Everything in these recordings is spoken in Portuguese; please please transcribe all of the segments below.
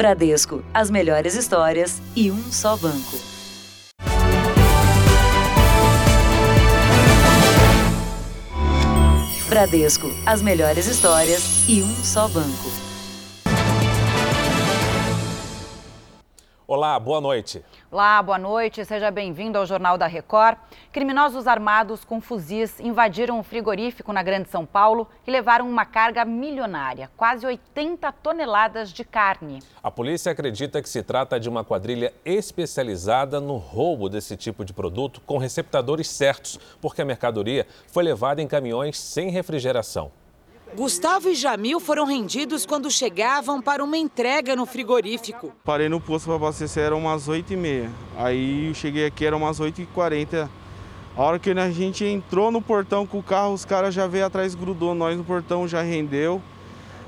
Bradesco, as melhores histórias e um só banco. Bradesco, as melhores histórias e um só banco. Olá, boa noite. Olá, boa noite. Seja bem-vindo ao Jornal da Record. Criminosos armados com fuzis invadiram um frigorífico na Grande São Paulo e levaram uma carga milionária, quase 80 toneladas de carne. A polícia acredita que se trata de uma quadrilha especializada no roubo desse tipo de produto com receptadores certos, porque a mercadoria foi levada em caminhões sem refrigeração. Gustavo e Jamil foram rendidos quando chegavam para uma entrega no frigorífico. Parei no posto para abastecer, eram umas 8h30. Aí eu cheguei aqui, eram umas 8h40. A hora que a gente entrou no portão com o carro, os caras já veio atrás, grudou nós no portão, já rendeu.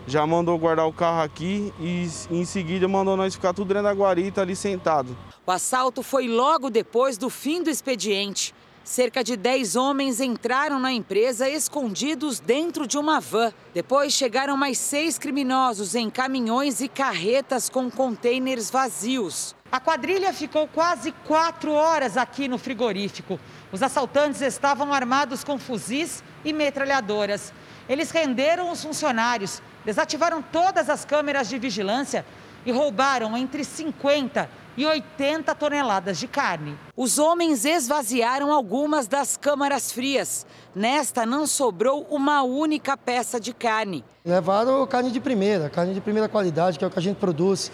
Já mandou guardar o carro aqui e em seguida mandou nós ficar tudo dentro da guarita ali sentado. O assalto foi logo depois do fim do expediente. Cerca de 10 homens entraram na empresa escondidos dentro de uma van. Depois chegaram mais seis criminosos em caminhões e carretas com contêineres vazios. A quadrilha ficou quase quatro horas aqui no frigorífico. Os assaltantes estavam armados com fuzis e metralhadoras. Eles renderam os funcionários, desativaram todas as câmeras de vigilância e roubaram entre 50 e 80 toneladas de carne. Os homens esvaziaram algumas das câmaras frias. Nesta não sobrou uma única peça de carne. Levaram carne de primeira, carne de primeira qualidade, que é o que a gente produz.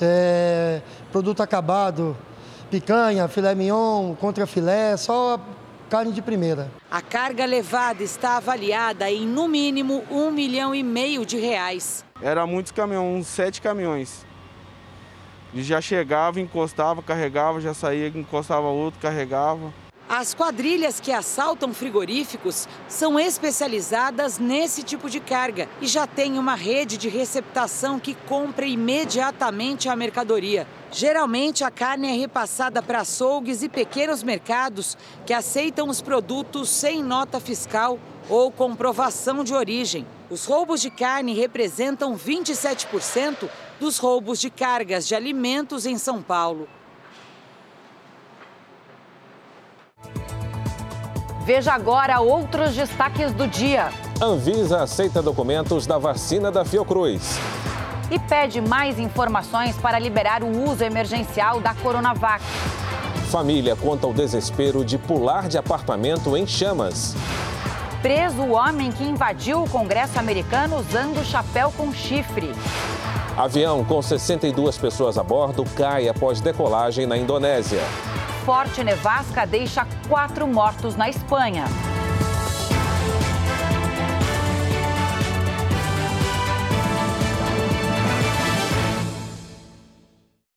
É, produto acabado, picanha, filé mignon, contra filé, só carne de primeira. A carga levada está avaliada em no mínimo um milhão e meio de reais. Era muitos caminhões, uns sete caminhões. E já chegava, encostava, carregava, já saía, encostava outro, carregava. As quadrilhas que assaltam frigoríficos são especializadas nesse tipo de carga e já têm uma rede de receptação que compra imediatamente a mercadoria. Geralmente, a carne é repassada para açougues e pequenos mercados que aceitam os produtos sem nota fiscal ou comprovação de origem. Os roubos de carne representam 27% dos roubos de cargas de alimentos em São Paulo. Veja agora outros destaques do dia. Anvisa aceita documentos da vacina da Fiocruz. E pede mais informações para liberar o uso emergencial da Coronavac. Família conta o desespero de pular de apartamento em chamas. Preso o homem que invadiu o Congresso americano usando chapéu com chifre. Avião com 62 pessoas a bordo cai após decolagem na Indonésia forte nevasca deixa quatro mortos na Espanha.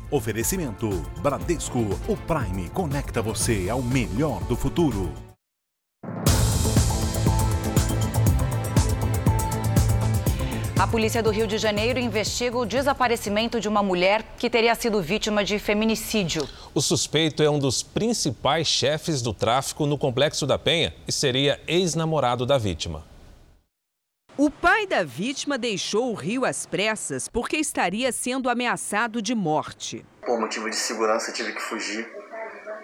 Oferecimento Bradesco, o Prime conecta você ao melhor do futuro. A polícia do Rio de Janeiro investiga o desaparecimento de uma mulher que teria sido vítima de feminicídio. O suspeito é um dos principais chefes do tráfico no Complexo da Penha e seria ex-namorado da vítima. O pai da vítima deixou o Rio às pressas porque estaria sendo ameaçado de morte. Por motivo de segurança, tive que fugir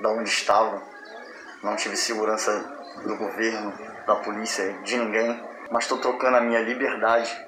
da onde estava. Não tive segurança do governo, da polícia, de ninguém, mas estou trocando a minha liberdade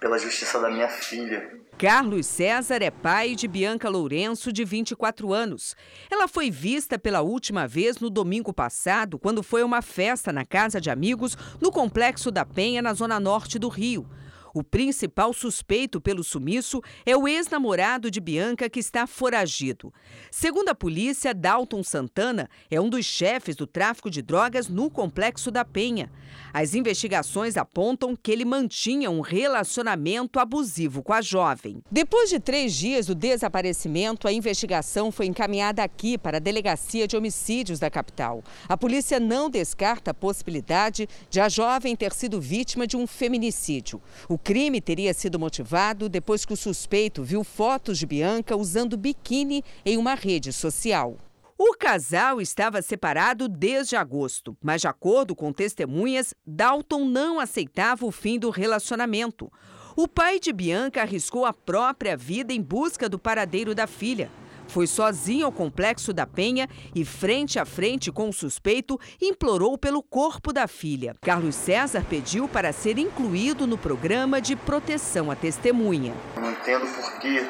pela justiça da minha filha. Carlos César é pai de Bianca Lourenço, de 24 anos. Ela foi vista pela última vez no domingo passado, quando foi uma festa na casa de amigos no Complexo da Penha, na zona norte do Rio. O principal suspeito pelo sumiço é o ex-namorado de Bianca, que está foragido. Segundo a polícia, Dalton Santana é um dos chefes do tráfico de drogas no Complexo da Penha. As investigações apontam que ele mantinha um relacionamento abusivo com a jovem. Depois de três dias do desaparecimento, a investigação foi encaminhada aqui para a Delegacia de Homicídios da capital. A polícia não descarta a possibilidade de a jovem ter sido vítima de um feminicídio. O crime teria sido motivado depois que o suspeito viu fotos de Bianca usando biquíni em uma rede social. O casal estava separado desde agosto, mas, de acordo com testemunhas, Dalton não aceitava o fim do relacionamento. O pai de Bianca arriscou a própria vida em busca do paradeiro da filha. Foi sozinho ao complexo da Penha e, frente a frente com o suspeito, implorou pelo corpo da filha. Carlos César pediu para ser incluído no programa de proteção à testemunha. Não entendo por que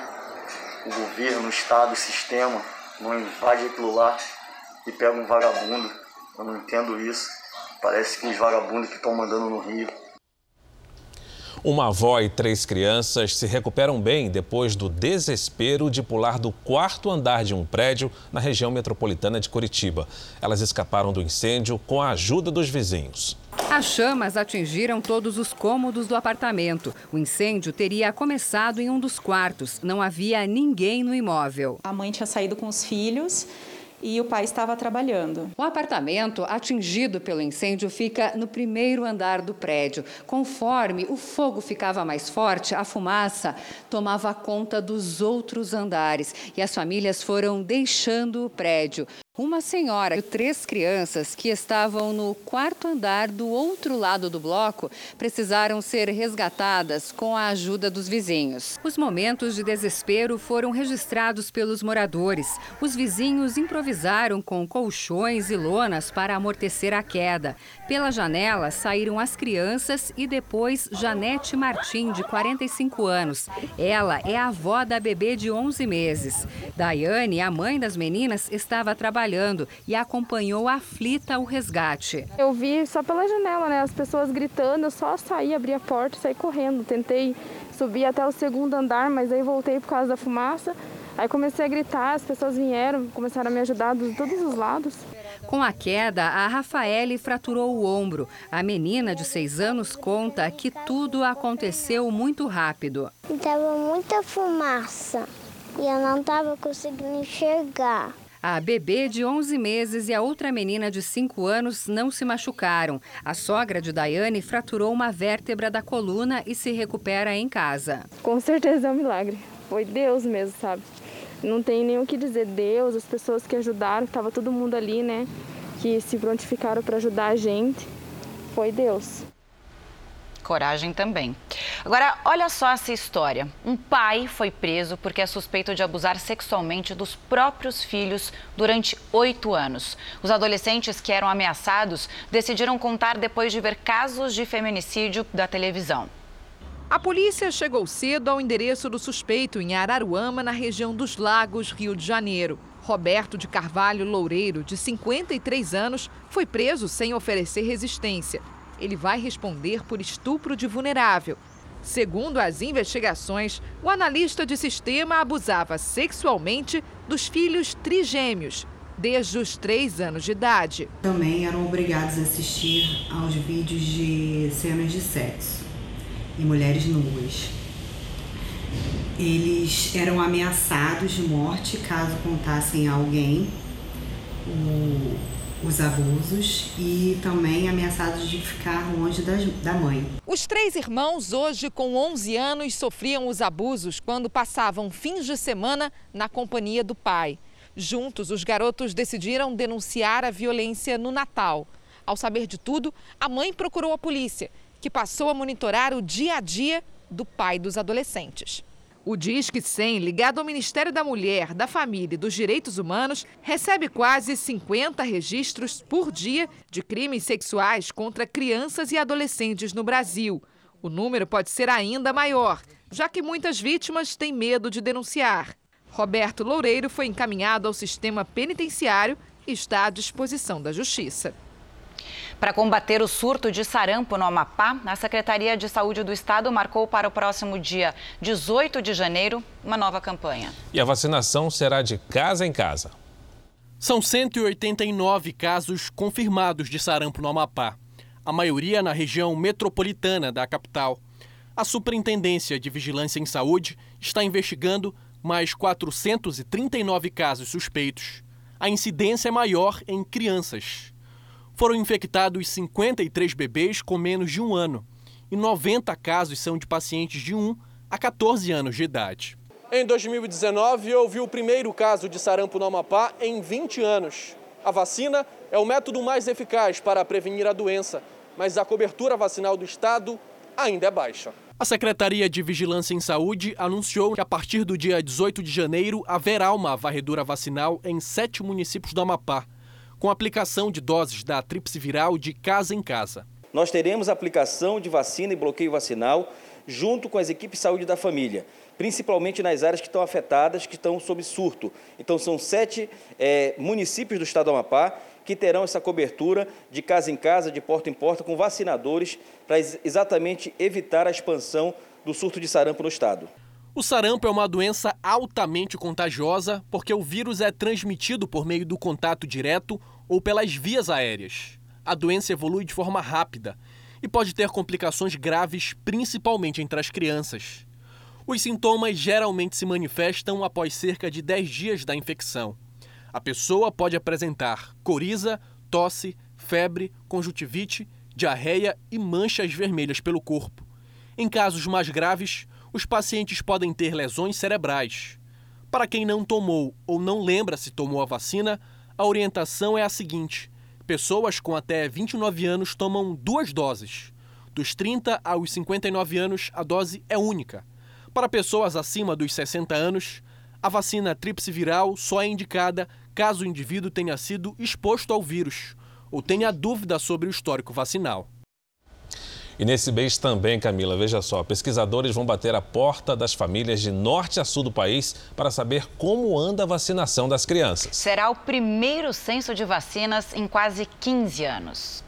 o governo, o Estado, o sistema não invade aquilo lá e pega um vagabundo. Eu não entendo isso. Parece que os vagabundos que estão mandando no Rio. Uma avó e três crianças se recuperam bem depois do desespero de pular do quarto andar de um prédio na região metropolitana de Curitiba. Elas escaparam do incêndio com a ajuda dos vizinhos. As chamas atingiram todos os cômodos do apartamento. O incêndio teria começado em um dos quartos. Não havia ninguém no imóvel. A mãe tinha saído com os filhos e o pai estava trabalhando. O apartamento atingido pelo incêndio fica no primeiro andar do prédio. Conforme o fogo ficava mais forte, a fumaça tomava conta dos outros andares e as famílias foram deixando o prédio. Uma senhora e três crianças que estavam no quarto andar do outro lado do bloco precisaram ser resgatadas com a ajuda dos vizinhos. Os momentos de desespero foram registrados pelos moradores. Os vizinhos improvisaram com colchões e lonas para amortecer a queda. Pela janela saíram as crianças e depois Janete Martim, de 45 anos. Ela é a avó da bebê de 11 meses. Daiane, a mãe das meninas, estava trabalhando trabalhando e acompanhou aflita o resgate. Eu vi só pela janela, né, as pessoas gritando, eu só saí, abri a porta e saí correndo. Tentei subir até o segundo andar, mas aí voltei por causa da fumaça. Aí comecei a gritar, as pessoas vieram, começaram a me ajudar de todos os lados. Com a queda, a Rafaele fraturou o ombro. A menina de seis anos conta que tudo aconteceu muito rápido. Estava muita fumaça e eu não estava conseguindo enxergar. A bebê de 11 meses e a outra menina de 5 anos não se machucaram. A sogra de Daiane fraturou uma vértebra da coluna e se recupera em casa. Com certeza é um milagre. Foi Deus mesmo, sabe? Não tem nem o que dizer. Deus, as pessoas que ajudaram, estava todo mundo ali, né? Que se prontificaram para ajudar a gente. Foi Deus coragem também. Agora, olha só essa história. Um pai foi preso porque é suspeito de abusar sexualmente dos próprios filhos durante oito anos. Os adolescentes que eram ameaçados decidiram contar depois de ver casos de feminicídio da televisão. A polícia chegou cedo ao endereço do suspeito em Araruama, na região dos Lagos, Rio de Janeiro. Roberto de Carvalho Loureiro, de 53 anos, foi preso sem oferecer resistência ele vai responder por estupro de vulnerável. Segundo as investigações, o analista de sistema abusava sexualmente dos filhos trigêmeos, desde os três anos de idade. Também eram obrigados a assistir aos vídeos de cenas de sexo e mulheres nuas. Eles eram ameaçados de morte caso contassem a alguém o, os abusos e também ameaçados de ficar longe das, da mãe. Os três irmãos, hoje com 11 anos, sofriam os abusos quando passavam fins de semana na companhia do pai. Juntos, os garotos decidiram denunciar a violência no Natal. Ao saber de tudo, a mãe procurou a polícia, que passou a monitorar o dia a dia do pai dos adolescentes. O Disque 100, ligado ao Ministério da Mulher, da Família e dos Direitos Humanos, recebe quase 50 registros por dia de crimes sexuais contra crianças e adolescentes no Brasil. O número pode ser ainda maior, já que muitas vítimas têm medo de denunciar. Roberto Loureiro foi encaminhado ao sistema penitenciário e está à disposição da Justiça. Para combater o surto de sarampo no Amapá, a Secretaria de Saúde do Estado marcou para o próximo dia 18 de janeiro uma nova campanha. E a vacinação será de casa em casa. São 189 casos confirmados de sarampo no Amapá, a maioria na região metropolitana da capital. A Superintendência de Vigilância em Saúde está investigando mais 439 casos suspeitos. A incidência é maior em crianças foram infectados 53 bebês com menos de um ano e 90 casos são de pacientes de 1 a 14 anos de idade. Em 2019, houve o primeiro caso de sarampo no Amapá em 20 anos. A vacina é o método mais eficaz para prevenir a doença, mas a cobertura vacinal do estado ainda é baixa. A Secretaria de Vigilância em Saúde anunciou que a partir do dia 18 de janeiro haverá uma varredura vacinal em sete municípios do Amapá, com aplicação de doses da tríplice viral de casa em casa. Nós teremos aplicação de vacina e bloqueio vacinal junto com as equipes de saúde da família, principalmente nas áreas que estão afetadas, que estão sob surto. Então, são sete é, municípios do estado do Amapá que terão essa cobertura de casa em casa, de porta em porta, com vacinadores, para exatamente evitar a expansão do surto de sarampo no estado. O sarampo é uma doença altamente contagiosa porque o vírus é transmitido por meio do contato direto ou pelas vias aéreas. A doença evolui de forma rápida e pode ter complicações graves, principalmente entre as crianças. Os sintomas geralmente se manifestam após cerca de 10 dias da infecção. A pessoa pode apresentar coriza, tosse, febre, conjuntivite, diarreia e manchas vermelhas pelo corpo. Em casos mais graves, os pacientes podem ter lesões cerebrais. Para quem não tomou ou não lembra se tomou a vacina, a orientação é a seguinte: pessoas com até 29 anos tomam duas doses. Dos 30 aos 59 anos, a dose é única. Para pessoas acima dos 60 anos, a vacina tríplice viral só é indicada caso o indivíduo tenha sido exposto ao vírus ou tenha dúvida sobre o histórico vacinal. E nesse mês também, Camila, veja só, pesquisadores vão bater a porta das famílias de norte a sul do país para saber como anda a vacinação das crianças. Será o primeiro censo de vacinas em quase 15 anos.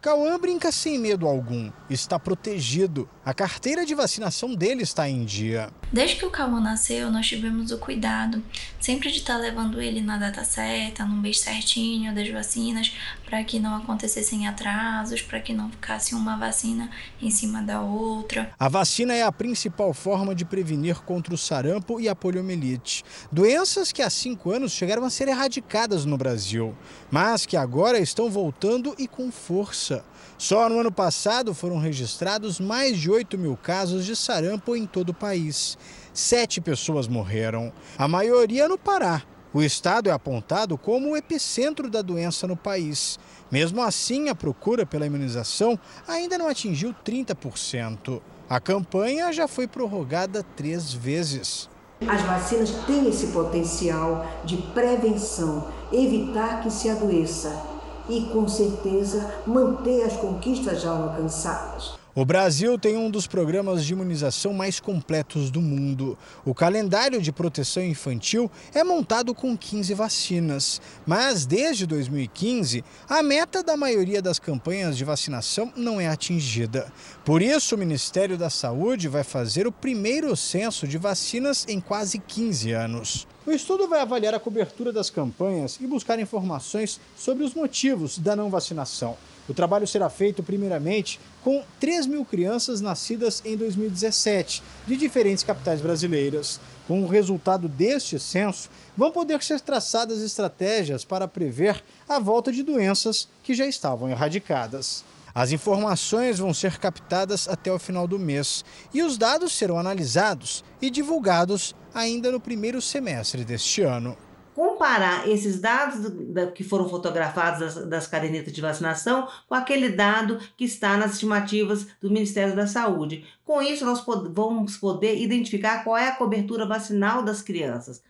Cauã brinca sem medo algum, está protegido. A carteira de vacinação dele está em dia. Desde que o Cauã nasceu, nós tivemos o cuidado sempre de estar levando ele na data certa, no mês certinho das vacinas, para que não acontecessem atrasos, para que não ficasse uma vacina em cima da outra. A vacina é a principal forma de prevenir contra o sarampo e a poliomielite, doenças que há cinco anos chegaram a ser erradicadas no Brasil, mas que agora estão voltando e com força. Só no ano passado foram registrados mais de 8 mil casos de sarampo em todo o país. Sete pessoas morreram, a maioria no Pará. O estado é apontado como o epicentro da doença no país. Mesmo assim, a procura pela imunização ainda não atingiu 30%. A campanha já foi prorrogada três vezes. As vacinas têm esse potencial de prevenção, evitar que se adoeça e, com certeza, manter as conquistas já alcançadas. O Brasil tem um dos programas de imunização mais completos do mundo. O calendário de proteção infantil é montado com 15 vacinas, mas desde 2015, a meta da maioria das campanhas de vacinação não é atingida. Por isso, o Ministério da Saúde vai fazer o primeiro censo de vacinas em quase 15 anos. O estudo vai avaliar a cobertura das campanhas e buscar informações sobre os motivos da não vacinação. O trabalho será feito primeiramente com 3 mil crianças nascidas em 2017, de diferentes capitais brasileiras. Com o resultado deste censo, vão poder ser traçadas estratégias para prever a volta de doenças que já estavam erradicadas. As informações vão ser captadas até o final do mês e os dados serão analisados e divulgados ainda no primeiro semestre deste ano comparar esses dados que foram fotografados das, das cadernetas de vacinação com aquele dado que está nas estimativas do Ministério da Saúde. Com isso, nós vamos poder identificar qual é a cobertura vacinal das crianças.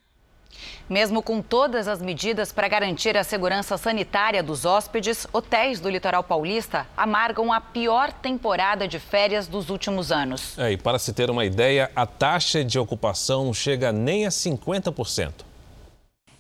Mesmo com todas as medidas para garantir a segurança sanitária dos hóspedes, hotéis do litoral paulista amargam a pior temporada de férias dos últimos anos. É, e para se ter uma ideia, a taxa de ocupação não chega nem a 50%.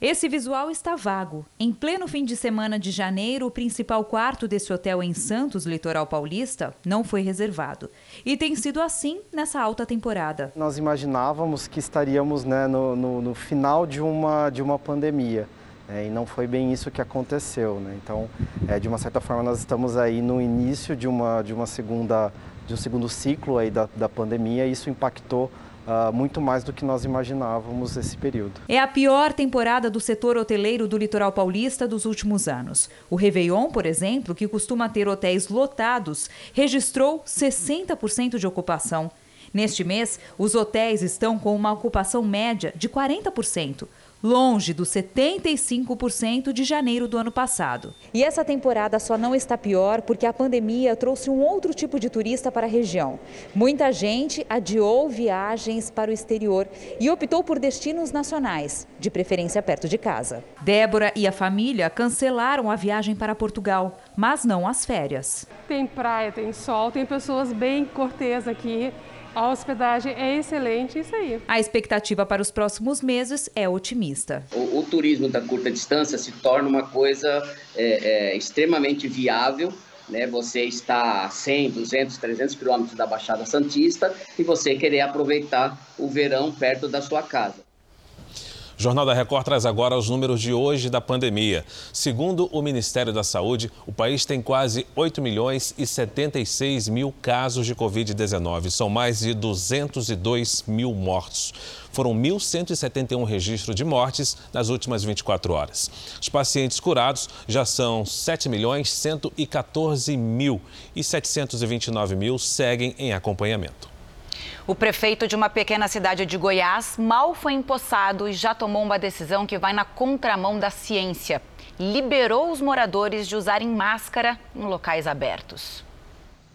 Esse visual está vago. Em pleno fim de semana de janeiro, o principal quarto desse hotel em Santos, litoral paulista, não foi reservado. E tem sido assim nessa alta temporada. Nós imaginávamos que estaríamos né, no, no, no, final de uma, de uma pandemia. É, e não foi bem isso que aconteceu. Né? Então, é, de uma certa forma, nós estamos aí no início de uma, de uma segunda de um segundo ciclo aí da, da pandemia e isso impactou Uh, muito mais do que nós imaginávamos esse período. É a pior temporada do setor hoteleiro do litoral paulista dos últimos anos. O Réveillon, por exemplo, que costuma ter hotéis lotados, registrou 60% de ocupação. Neste mês, os hotéis estão com uma ocupação média de 40%. Longe dos 75% de janeiro do ano passado. E essa temporada só não está pior porque a pandemia trouxe um outro tipo de turista para a região. Muita gente adiou viagens para o exterior e optou por destinos nacionais, de preferência perto de casa. Débora e a família cancelaram a viagem para Portugal, mas não as férias. Tem praia, tem sol, tem pessoas bem cortês aqui. A hospedagem é excelente, isso aí. A expectativa para os próximos meses é otimista. O, o turismo da curta distância se torna uma coisa é, é, extremamente viável. Né? Você está a 100, 200, 300 quilômetros da Baixada Santista e você querer aproveitar o verão perto da sua casa. O Jornal da Record traz agora os números de hoje da pandemia. Segundo o Ministério da Saúde, o país tem quase 8 milhões e 76 mil casos de Covid-19. São mais de 202 mil mortos. Foram 1.171 registros de mortes nas últimas 24 horas. Os pacientes curados já são 7 milhões 114 mil e 729 mil seguem em acompanhamento. O prefeito de uma pequena cidade de Goiás mal foi empossado e já tomou uma decisão que vai na contramão da ciência. Liberou os moradores de usarem máscara em locais abertos.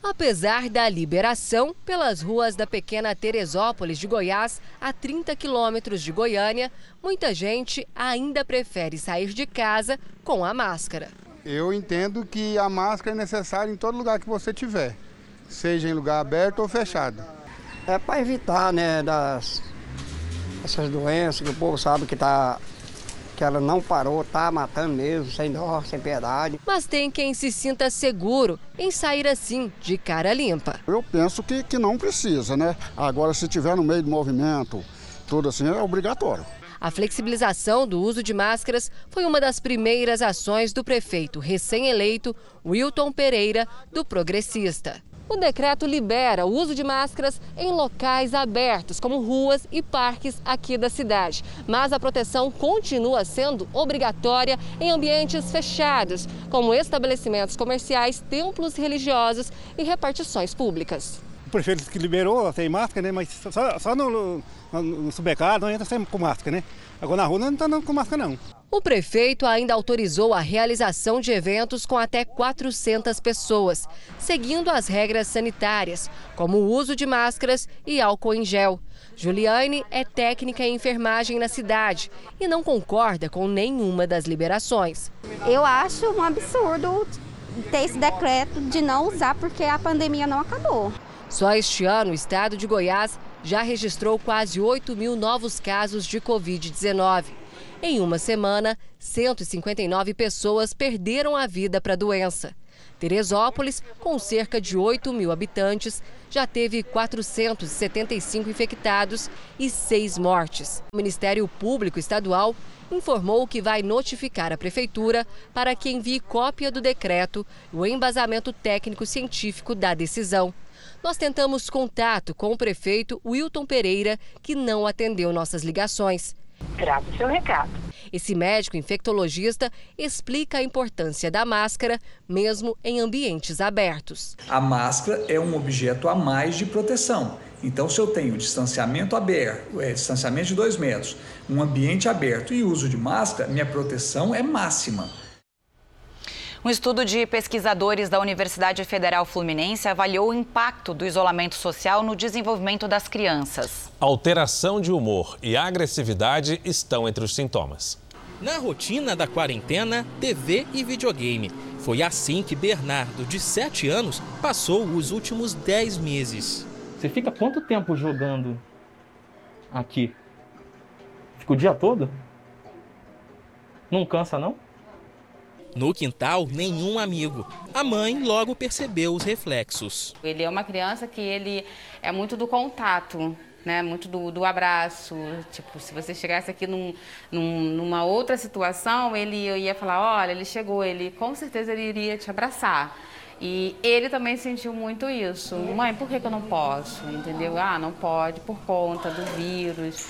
Apesar da liberação, pelas ruas da pequena Teresópolis de Goiás, a 30 quilômetros de Goiânia, muita gente ainda prefere sair de casa com a máscara. Eu entendo que a máscara é necessária em todo lugar que você tiver, seja em lugar aberto ou fechado. É para evitar, né, das essas doenças que o povo sabe que tá que ela não parou, tá matando mesmo, sem dó, sem piedade. Mas tem quem se sinta seguro em sair assim, de cara limpa. Eu penso que, que não precisa, né? Agora, se tiver no meio do movimento, tudo assim, é obrigatório. A flexibilização do uso de máscaras foi uma das primeiras ações do prefeito recém-eleito Wilton Pereira, do Progressista. O decreto libera o uso de máscaras em locais abertos, como ruas e parques aqui da cidade. Mas a proteção continua sendo obrigatória em ambientes fechados, como estabelecimentos comerciais, templos religiosos e repartições públicas. O prefeito que liberou sem máscara, né? Mas só, só no, no, no supermercado não entra sempre com máscara, né? Agora na rua não está com máscara, não. O prefeito ainda autorizou a realização de eventos com até 400 pessoas, seguindo as regras sanitárias, como o uso de máscaras e álcool em gel. Juliane é técnica em enfermagem na cidade e não concorda com nenhuma das liberações. Eu acho um absurdo ter esse decreto de não usar porque a pandemia não acabou. Só este ano, o estado de Goiás já registrou quase 8 mil novos casos de Covid-19. Em uma semana, 159 pessoas perderam a vida para a doença. Teresópolis, com cerca de 8 mil habitantes, já teve 475 infectados e 6 mortes. O Ministério Público Estadual informou que vai notificar a Prefeitura para que envie cópia do decreto e o embasamento técnico-científico da decisão. Nós tentamos contato com o prefeito Wilton Pereira, que não atendeu nossas ligações. Grave seu recado. Esse médico infectologista explica a importância da máscara, mesmo em ambientes abertos. A máscara é um objeto a mais de proteção. Então, se eu tenho distanciamento aberto, é, distanciamento de dois metros, um ambiente aberto e uso de máscara, minha proteção é máxima. Um estudo de pesquisadores da Universidade Federal Fluminense avaliou o impacto do isolamento social no desenvolvimento das crianças. Alteração de humor e agressividade estão entre os sintomas. Na rotina da quarentena, TV e videogame. Foi assim que Bernardo, de 7 anos, passou os últimos 10 meses. Você fica quanto tempo jogando aqui? Fica o dia todo? Não cansa, não? No quintal, nenhum amigo. A mãe logo percebeu os reflexos. Ele é uma criança que ele é muito do contato, né? Muito do, do abraço. Tipo, se você chegasse aqui num, num, numa outra situação, ele ia falar, olha, ele chegou, ele com certeza ele iria te abraçar. E ele também sentiu muito isso. Mãe, por que, que eu não posso? Entendeu? Ah, não pode por conta do vírus.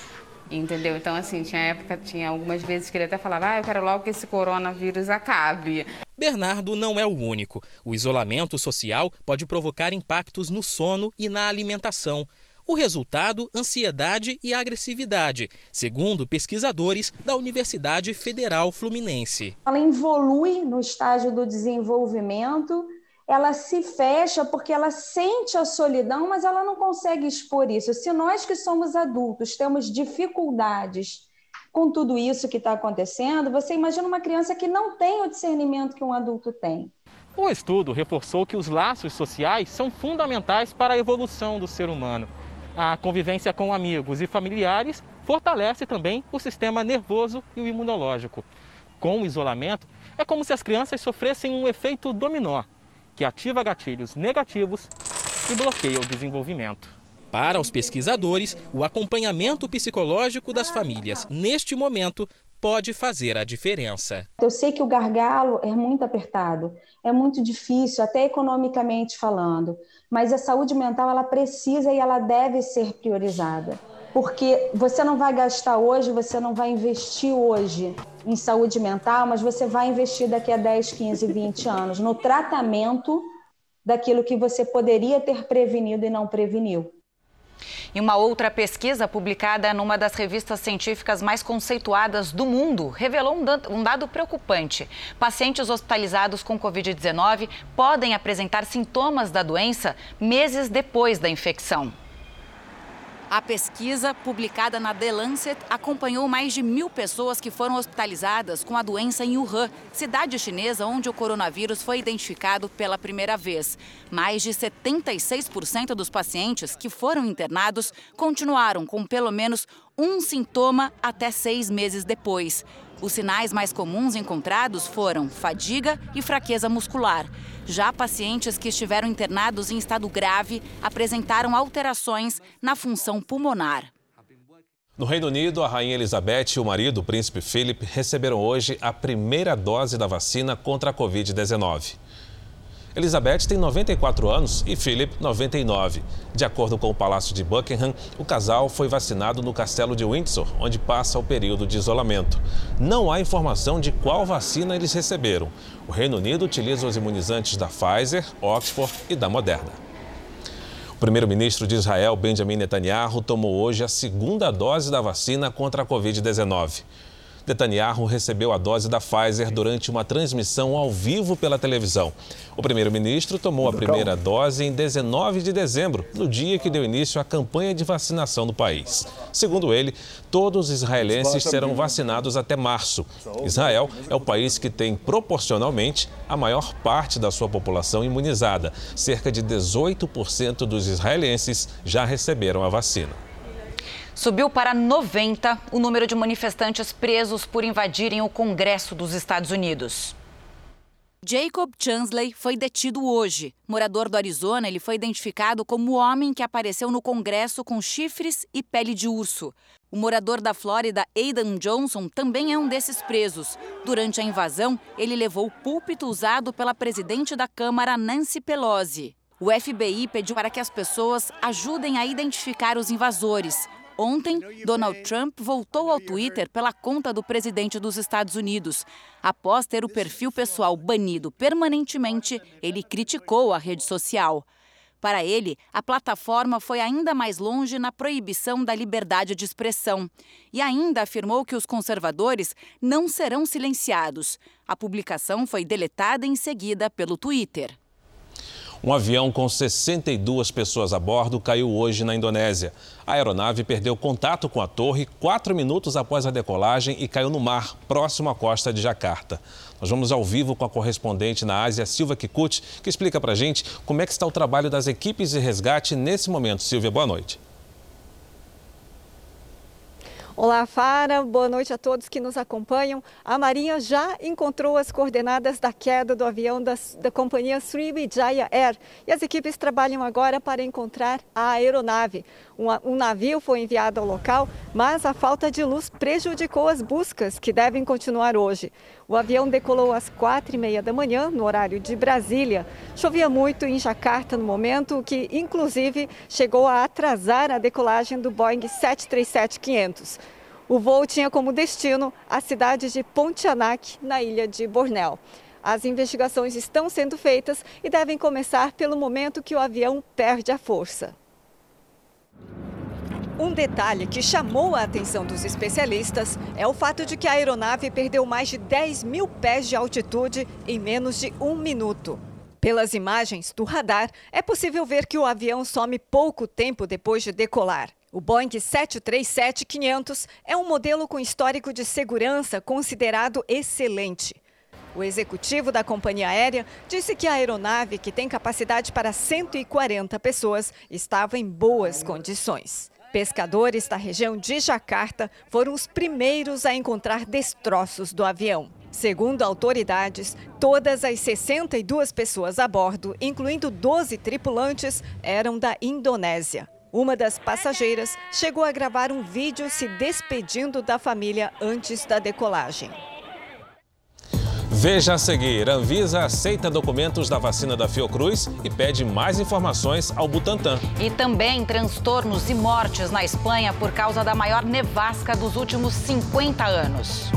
Entendeu? Então, assim, tinha época, tinha algumas vezes que ele até falava, ah, eu quero logo que esse coronavírus acabe. Bernardo não é o único. O isolamento social pode provocar impactos no sono e na alimentação. O resultado, ansiedade e agressividade, segundo pesquisadores da Universidade Federal Fluminense. Ela evolui no estágio do desenvolvimento, ela se fecha porque ela sente a solidão, mas ela não consegue expor isso. Se nós que somos adultos temos dificuldades com tudo isso que está acontecendo, você imagina uma criança que não tem o discernimento que um adulto tem. O estudo reforçou que os laços sociais são fundamentais para a evolução do ser humano. A convivência com amigos e familiares fortalece também o sistema nervoso e o imunológico. Com o isolamento, é como se as crianças sofressem um efeito dominó, que ativa gatilhos negativos e bloqueia o desenvolvimento. Para os pesquisadores, o acompanhamento psicológico das famílias neste momento pode fazer a diferença. Eu sei que o gargalo é muito apertado, é muito difícil, até economicamente falando, mas a saúde mental ela precisa e ela deve ser priorizada. Porque você não vai gastar hoje, você não vai investir hoje em saúde mental, mas você vai investir daqui a 10, 15, 20 anos no tratamento daquilo que você poderia ter prevenido e não preveniu. E uma outra pesquisa publicada numa das revistas científicas mais conceituadas do mundo revelou um dado preocupante. Pacientes hospitalizados com Covid-19 podem apresentar sintomas da doença meses depois da infecção. A pesquisa, publicada na The Lancet, acompanhou mais de mil pessoas que foram hospitalizadas com a doença em Wuhan, cidade chinesa onde o coronavírus foi identificado pela primeira vez. Mais de 76% dos pacientes que foram internados continuaram com pelo menos um sintoma até seis meses depois. Os sinais mais comuns encontrados foram fadiga e fraqueza muscular. Já pacientes que estiveram internados em estado grave apresentaram alterações na função pulmonar. No Reino Unido, a Rainha Elizabeth e o marido, o príncipe Philip, receberam hoje a primeira dose da vacina contra a Covid-19. Elizabeth tem 94 anos e Philip 99. De acordo com o Palácio de Buckingham, o casal foi vacinado no Castelo de Windsor, onde passa o período de isolamento. Não há informação de qual vacina eles receberam. O Reino Unido utiliza os imunizantes da Pfizer, Oxford e da Moderna. O primeiro-ministro de Israel, Benjamin Netanyahu, tomou hoje a segunda dose da vacina contra a Covid-19. Netanyahu recebeu a dose da Pfizer durante uma transmissão ao vivo pela televisão. O primeiro-ministro tomou a primeira dose em 19 de dezembro, no dia que deu início à campanha de vacinação no país. Segundo ele, todos os israelenses serão vacinados até março. Israel é o país que tem proporcionalmente a maior parte da sua população imunizada. Cerca de 18% dos israelenses já receberam a vacina. Subiu para 90 o número de manifestantes presos por invadirem o Congresso dos Estados Unidos. Jacob Chansley foi detido hoje. Morador do Arizona, ele foi identificado como o homem que apareceu no Congresso com chifres e pele de urso. O morador da Flórida, Aidan Johnson, também é um desses presos. Durante a invasão, ele levou o púlpito usado pela presidente da Câmara, Nancy Pelosi. O FBI pediu para que as pessoas ajudem a identificar os invasores. Ontem, Donald Trump voltou ao Twitter pela conta do presidente dos Estados Unidos. Após ter o perfil pessoal banido permanentemente, ele criticou a rede social. Para ele, a plataforma foi ainda mais longe na proibição da liberdade de expressão e ainda afirmou que os conservadores não serão silenciados. A publicação foi deletada em seguida pelo Twitter. Um avião com 62 pessoas a bordo caiu hoje na Indonésia. A aeronave perdeu contato com a torre quatro minutos após a decolagem e caiu no mar, próximo à costa de Jacarta. Nós vamos ao vivo com a correspondente na Ásia, Silvia Kikuchi, que explica para gente como é que está o trabalho das equipes de resgate nesse momento. Silvia, boa noite. Olá, Fara. Boa noite a todos que nos acompanham. A Marinha já encontrou as coordenadas da queda do avião das, da companhia Sriwijaya Air e as equipes trabalham agora para encontrar a aeronave. Um, navio foi enviado ao local, mas a falta de luz prejudicou as buscas que devem continuar hoje. O avião decolou às quatro e meia da manhã, no horário de Brasília. Chovia muito em Jacarta no momento, o que inclusive chegou a atrasar a decolagem do Boeing 737-500. O voo tinha como destino a cidade de Pontianak, na ilha de Bornéu. As investigações estão sendo feitas e devem começar pelo momento que o avião perde a força. Um detalhe que chamou a atenção dos especialistas é o fato de que a aeronave perdeu mais de 10 mil pés de altitude em menos de um minuto. Pelas imagens do radar, é possível ver que o avião some pouco tempo depois de decolar. O Boeing 737-500 é um modelo com histórico de segurança considerado excelente. O executivo da companhia aérea disse que a aeronave, que tem capacidade para 140 pessoas, estava em boas condições. Pescadores da região de Jacarta foram os primeiros a encontrar destroços do avião. Segundo autoridades, todas as 62 pessoas a bordo, incluindo 12 tripulantes, eram da Indonésia. Uma das passageiras chegou a gravar um vídeo se despedindo da família antes da decolagem. Veja a seguir: Anvisa aceita documentos da vacina da Fiocruz e pede mais informações ao Butantan. E também transtornos e mortes na Espanha por causa da maior nevasca dos últimos 50 anos.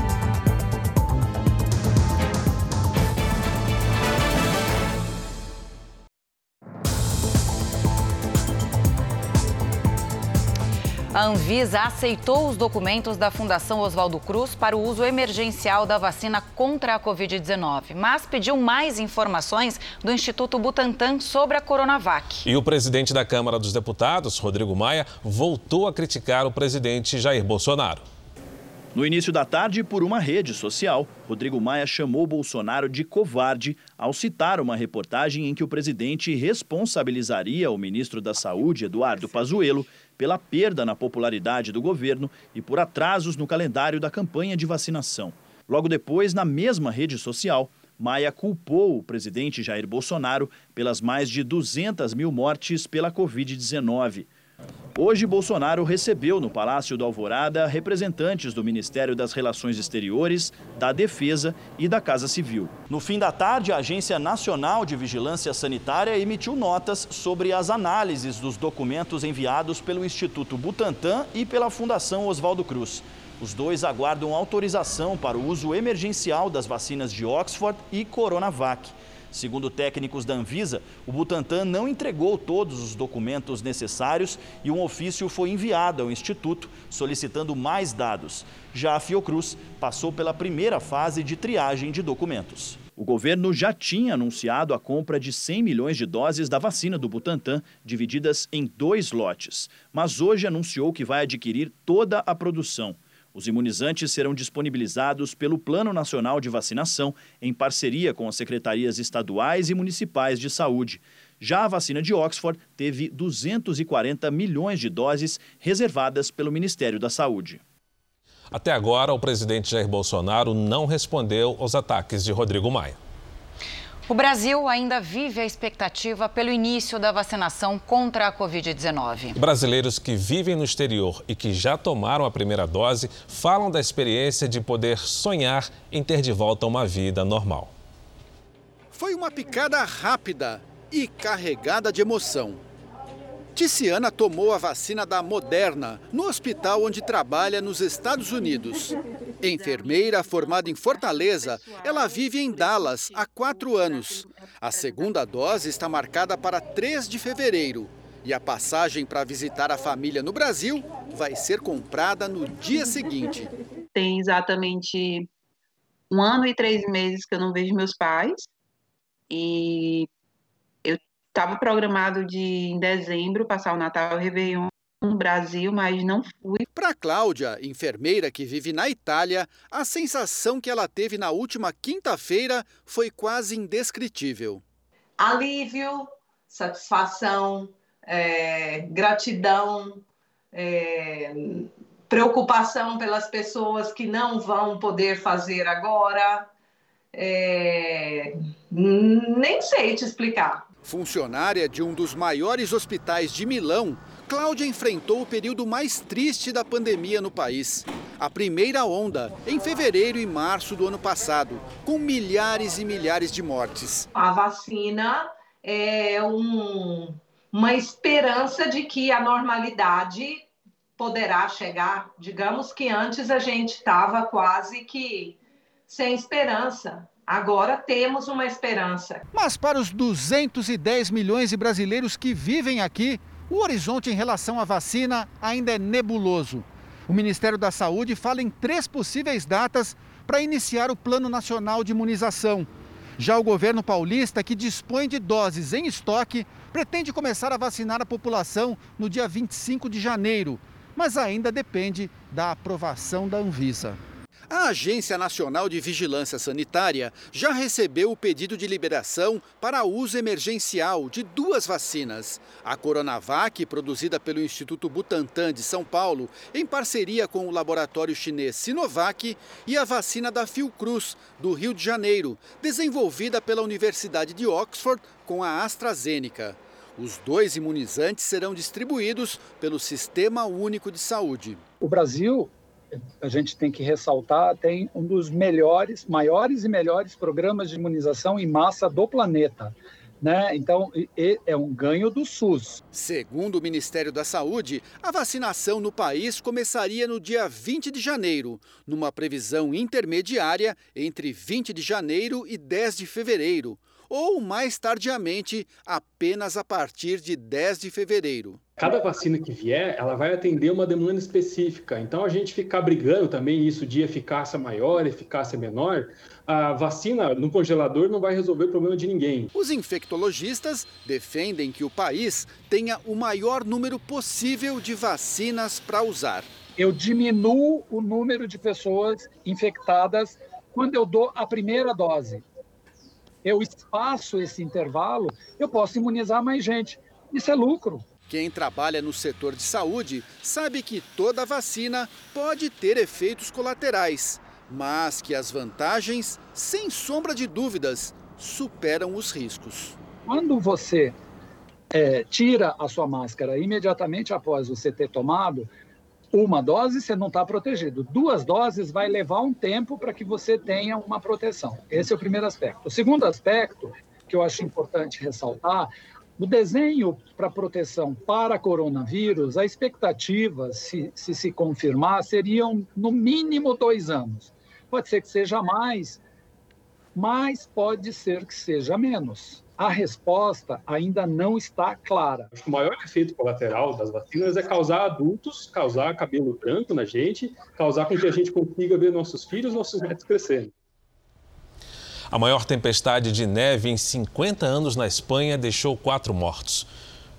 A Anvisa aceitou os documentos da Fundação Oswaldo Cruz para o uso emergencial da vacina contra a Covid-19, mas pediu mais informações do Instituto Butantan sobre a Coronavac. E o presidente da Câmara dos Deputados, Rodrigo Maia, voltou a criticar o presidente Jair Bolsonaro. No início da tarde, por uma rede social, Rodrigo Maia chamou Bolsonaro de covarde ao citar uma reportagem em que o presidente responsabilizaria o ministro da Saúde, Eduardo Pazuello, pela perda na popularidade do governo e por atrasos no calendário da campanha de vacinação. Logo depois, na mesma rede social, Maia culpou o presidente Jair Bolsonaro pelas mais de 200 mil mortes pela Covid-19. Hoje, Bolsonaro recebeu no Palácio do Alvorada representantes do Ministério das Relações Exteriores, da Defesa e da Casa Civil. No fim da tarde, a Agência Nacional de Vigilância Sanitária emitiu notas sobre as análises dos documentos enviados pelo Instituto Butantan e pela Fundação Oswaldo Cruz. Os dois aguardam autorização para o uso emergencial das vacinas de Oxford e Coronavac. Segundo técnicos da Anvisa, o Butantan não entregou todos os documentos necessários e um ofício foi enviado ao Instituto solicitando mais dados. Já a Fiocruz passou pela primeira fase de triagem de documentos. O governo já tinha anunciado a compra de 100 milhões de doses da vacina do Butantan, divididas em dois lotes, mas hoje anunciou que vai adquirir toda a produção. Os imunizantes serão disponibilizados pelo Plano Nacional de Vacinação, em parceria com as secretarias estaduais e municipais de saúde. Já a vacina de Oxford teve 240 milhões de doses reservadas pelo Ministério da Saúde. Até agora, o presidente Jair Bolsonaro não respondeu aos ataques de Rodrigo Maia. O Brasil ainda vive a expectativa pelo início da vacinação contra a Covid-19. Brasileiros que vivem no exterior e que já tomaram a primeira dose falam da experiência de poder sonhar em ter de volta uma vida normal. Foi uma picada rápida e carregada de emoção. Ticiana tomou a vacina da Moderna no hospital onde trabalha nos Estados Unidos. Enfermeira formada em Fortaleza, ela vive em Dallas há quatro anos. A segunda dose está marcada para 3 de fevereiro. E a passagem para visitar a família no Brasil vai ser comprada no dia seguinte. Tem exatamente um ano e três meses que eu não vejo meus pais. E Estava programado de, em dezembro, passar o Natal e o Réveillon no Brasil, mas não fui. Para Cláudia, enfermeira que vive na Itália, a sensação que ela teve na última quinta-feira foi quase indescritível. Alívio, satisfação, é, gratidão, é, preocupação pelas pessoas que não vão poder fazer agora. É, nem sei te explicar. Funcionária de um dos maiores hospitais de Milão, Cláudia enfrentou o período mais triste da pandemia no país. A primeira onda, em fevereiro e março do ano passado, com milhares e milhares de mortes. A vacina é um, uma esperança de que a normalidade poderá chegar. Digamos que antes a gente estava quase que sem esperança. Agora temos uma esperança. Mas para os 210 milhões de brasileiros que vivem aqui, O horizonte em relação à vacina ainda é nebuloso. O Ministério da Saúde fala em três possíveis datas para iniciar o Plano Nacional de Imunização. Já o governo paulista, que dispõe de doses em estoque, pretende começar a vacinar a população no dia 25 de janeiro, mas ainda depende da aprovação da Anvisa. A Agência Nacional de Vigilância Sanitária já recebeu o pedido de liberação para uso emergencial de duas vacinas. A Coronavac, produzida pelo Instituto Butantan de São Paulo, em parceria com o laboratório chinês Sinovac, e a vacina da Fiocruz, do Rio de Janeiro, desenvolvida pela Universidade de Oxford com a AstraZeneca. Os dois imunizantes serão distribuídos pelo Sistema Único de Saúde. O Brasil a gente tem que ressaltar, tem um dos melhores, maiores e melhores programas de imunização em massa do planeta. Né? Então, é um ganho do SUS. Segundo o Ministério da Saúde, a vacinação no país começaria no dia 20 de janeiro, numa previsão intermediária entre 20 de janeiro e 10 de fevereiro ou mais tardiamente, apenas a partir de 10 de fevereiro. Cada vacina que vier, ela vai atender uma demanda específica. Então, a gente ficar brigando também isso de eficácia maior, eficácia menor, a vacina no congelador não vai resolver o problema de ninguém. Os infectologistas defendem que o país tenha o maior número possível de vacinas para usar. Eu diminuo o número de pessoas infectadas quando eu dou a primeira dose eu espaço esse intervalo, eu posso imunizar mais gente. Isso é lucro. Quem trabalha no setor de saúde sabe que toda vacina pode ter efeitos colaterais, mas que as vantagens, sem sombra de dúvidas, superam os riscos. Quando você é, tira a sua máscara imediatamente após você ter tomado, uma dose você não está protegido. Duas doses vai levar um tempo para que você tenha uma proteção. Esse é o primeiro aspecto. O segundo aspecto, que eu acho importante ressaltar, o desenho para proteção para coronavírus, a expectativa, se, se se confirmar, seriam no mínimo dois anos. Pode ser que seja mais, mas pode ser que seja menos a resposta ainda não está clara. O maior efeito colateral das vacinas é causar adultos, causar cabelo branco na gente, causar com que a gente consiga ver nossos filhos, nossos netos crescendo. A maior tempestade de neve em 50 anos na Espanha deixou quatro mortos.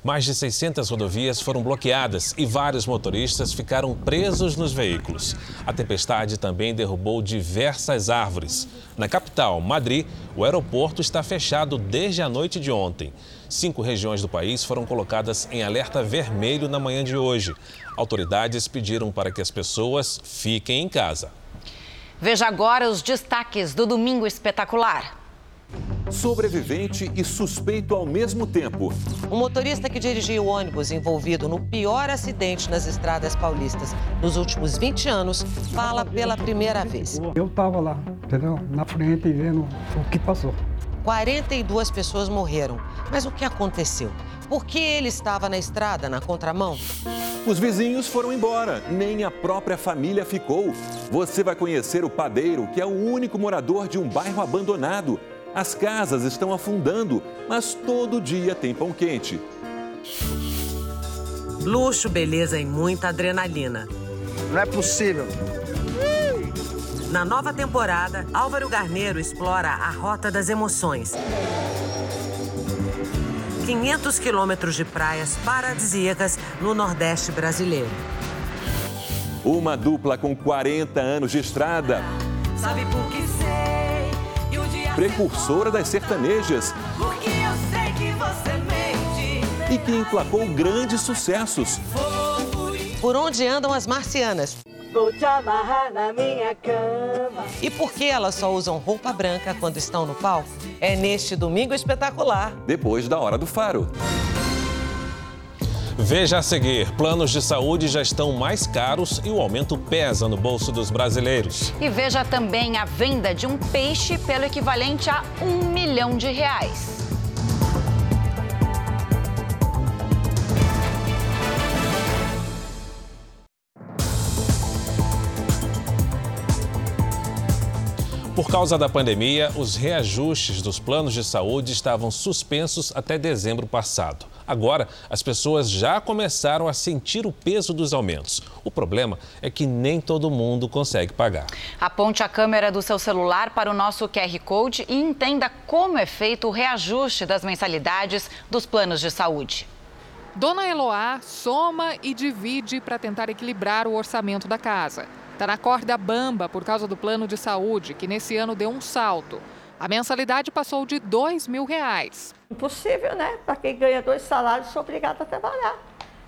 Mais de 600 rodovias foram bloqueadas e vários motoristas ficaram presos nos veículos. A tempestade também derrubou diversas árvores. Na capital, Madrid, o aeroporto está fechado desde a noite de ontem. Cinco regiões do país foram colocadas em alerta vermelho na manhã de hoje. Autoridades pediram para que as pessoas fiquem em casa. Veja agora os destaques do Domingo Espetacular. Sobrevivente e suspeito ao mesmo tempo. O motorista que dirigia o ônibus envolvido no pior acidente nas estradas paulistas nos últimos 20 anos fala pela primeira vez. Eu estava lá, entendeu? Na frente vendo o que passou. 42 pessoas morreram. Mas o que aconteceu? Por que ele estava na estrada, na contramão? Os vizinhos foram embora, nem a própria família ficou. Você vai conhecer o padeiro, que é o único morador de um bairro abandonado as casas estão afundando, mas todo dia tem pão quente. Luxo, beleza e muita adrenalina. Não é possível. Na nova temporada, Álvaro Garneiro explora a Rota das Emoções. 500 quilômetros de praias paradisíacas no Nordeste brasileiro. Uma dupla com 40 anos de estrada. Sabe por que sei? Precursora das sertanejas. Porque eu sei que você mente. E que emplacou grandes sucessos. Por onde andam as marcianas? Vou te amarrar na minha cama. E por que elas só usam roupa branca quando estão no palco? É neste domingo espetacular. Depois da hora do faro. Veja a seguir: planos de saúde já estão mais caros e o aumento pesa no bolso dos brasileiros. E veja também a venda de um peixe pelo equivalente a um milhão de reais. Por causa da pandemia, os reajustes dos planos de saúde estavam suspensos até dezembro passado. Agora, as pessoas já começaram a sentir o peso dos aumentos. O problema é que nem todo mundo consegue pagar. Aponte a câmera do seu celular para o nosso QR Code e entenda como é feito o reajuste das mensalidades dos planos de saúde. Dona Eloá soma e divide para tentar equilibrar o orçamento da casa. Está na corda bamba por causa do plano de saúde, que nesse ano deu um salto. A mensalidade passou de dois mil reais. Impossível, né? Para quem ganha dois salários, sou obrigada a trabalhar.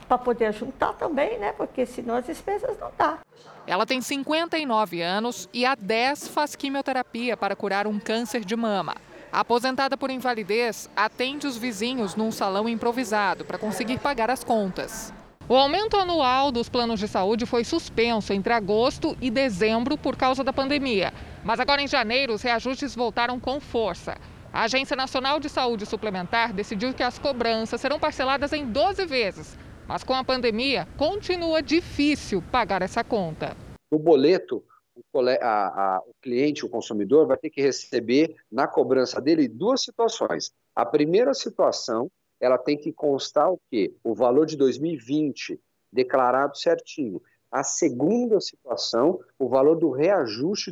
Para poder juntar também, né? Porque senão as despesas não dá. Ela tem 59 anos e há 10 faz quimioterapia para curar um câncer de mama. Aposentada por invalidez, atende os vizinhos num salão improvisado para conseguir pagar as contas. O aumento anual dos planos de saúde foi suspenso entre agosto e dezembro por causa da pandemia. Mas agora em janeiro, os reajustes voltaram com força. A Agência Nacional de Saúde Suplementar decidiu que as cobranças serão parceladas em 12 vezes. Mas com a pandemia, continua difícil pagar essa conta. O boleto o, a, a, o cliente, o consumidor, vai ter que receber na cobrança dele duas situações. A primeira situação, ela tem que constar o quê? O valor de 2020 declarado certinho. A segunda situação, o valor do reajuste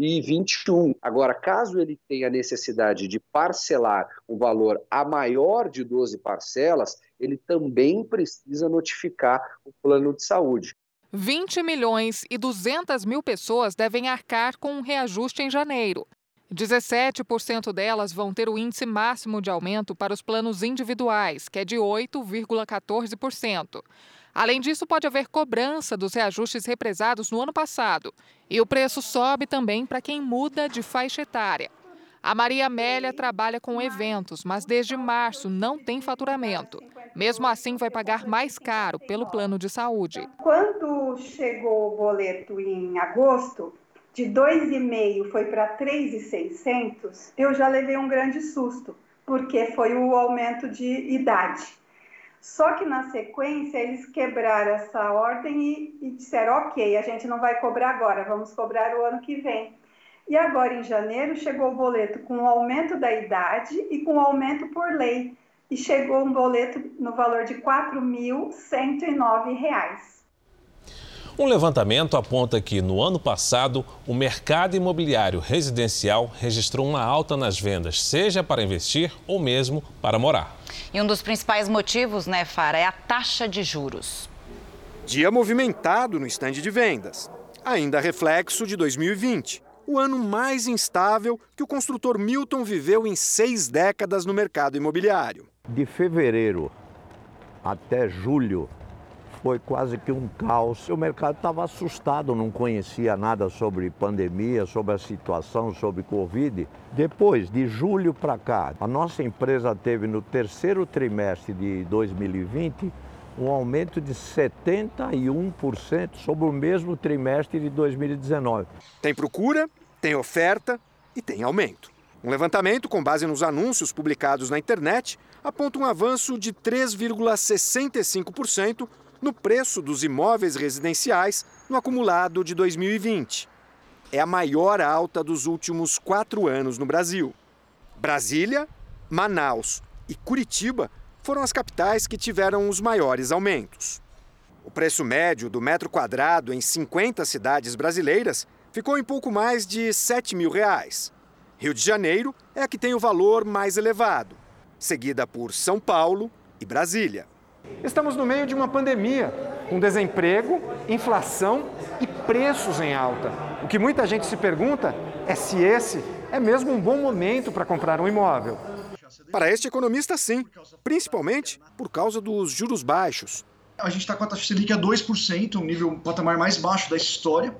2021. Agora, caso ele tenha necessidade de parcelar um valor a maior de 12 parcelas, ele também precisa notificar o plano de saúde. 20 milhões e 200 mil pessoas devem arcar com um reajuste em janeiro. 17% delas vão ter o índice máximo de aumento para os planos individuais, que é de 8,14%. Além disso, pode haver cobrança dos reajustes represados no ano passado. E o preço sobe também para quem muda de faixa etária. A Maria Amélia trabalha com eventos, mas desde março não tem faturamento. Mesmo assim, vai pagar mais caro pelo plano de saúde. Quando chegou o boleto em agosto, de 2,5 foi para 3,600, eu já levei um grande susto, porque foi o aumento de idade. Só que na sequência eles quebraram essa ordem e, e disseram: ok, a gente não vai cobrar agora, vamos cobrar o ano que vem. E agora, em janeiro, chegou o boleto com o aumento da idade e com o aumento por lei. E chegou um boleto no valor de R$ 4.109. Um levantamento aponta que, no ano passado, o mercado imobiliário residencial registrou uma alta nas vendas, seja para investir ou mesmo para morar. E um dos principais motivos, né, Fara, é a taxa de juros. Dia movimentado no estande de vendas. Ainda reflexo de 2020 o ano mais instável que o construtor Milton viveu em seis décadas no mercado imobiliário. De fevereiro até julho foi quase que um caos. O mercado estava assustado, não conhecia nada sobre pandemia, sobre a situação, sobre Covid. Depois, de julho para cá, a nossa empresa teve no terceiro trimestre de 2020 um aumento de 71% sobre o mesmo trimestre de 2019. Tem procura, tem oferta e tem aumento. Um levantamento com base nos anúncios publicados na internet aponta um avanço de 3,65% no preço dos imóveis residenciais no acumulado de 2020. É a maior alta dos últimos quatro anos no Brasil. Brasília, Manaus e Curitiba foram as capitais que tiveram os maiores aumentos. O preço médio do metro quadrado em 50 cidades brasileiras ficou em pouco mais de 7 mil reais. Rio de Janeiro é a que tem o valor mais elevado, seguida por São Paulo e Brasília. Estamos no meio de uma pandemia, com desemprego, inflação e preços em alta. O que muita gente se pergunta é se esse é mesmo um bom momento para comprar um imóvel. Para este economista, sim, principalmente por causa dos juros baixos. A gente está com a taxa Selic a 2%, um nível, um patamar mais baixo da história.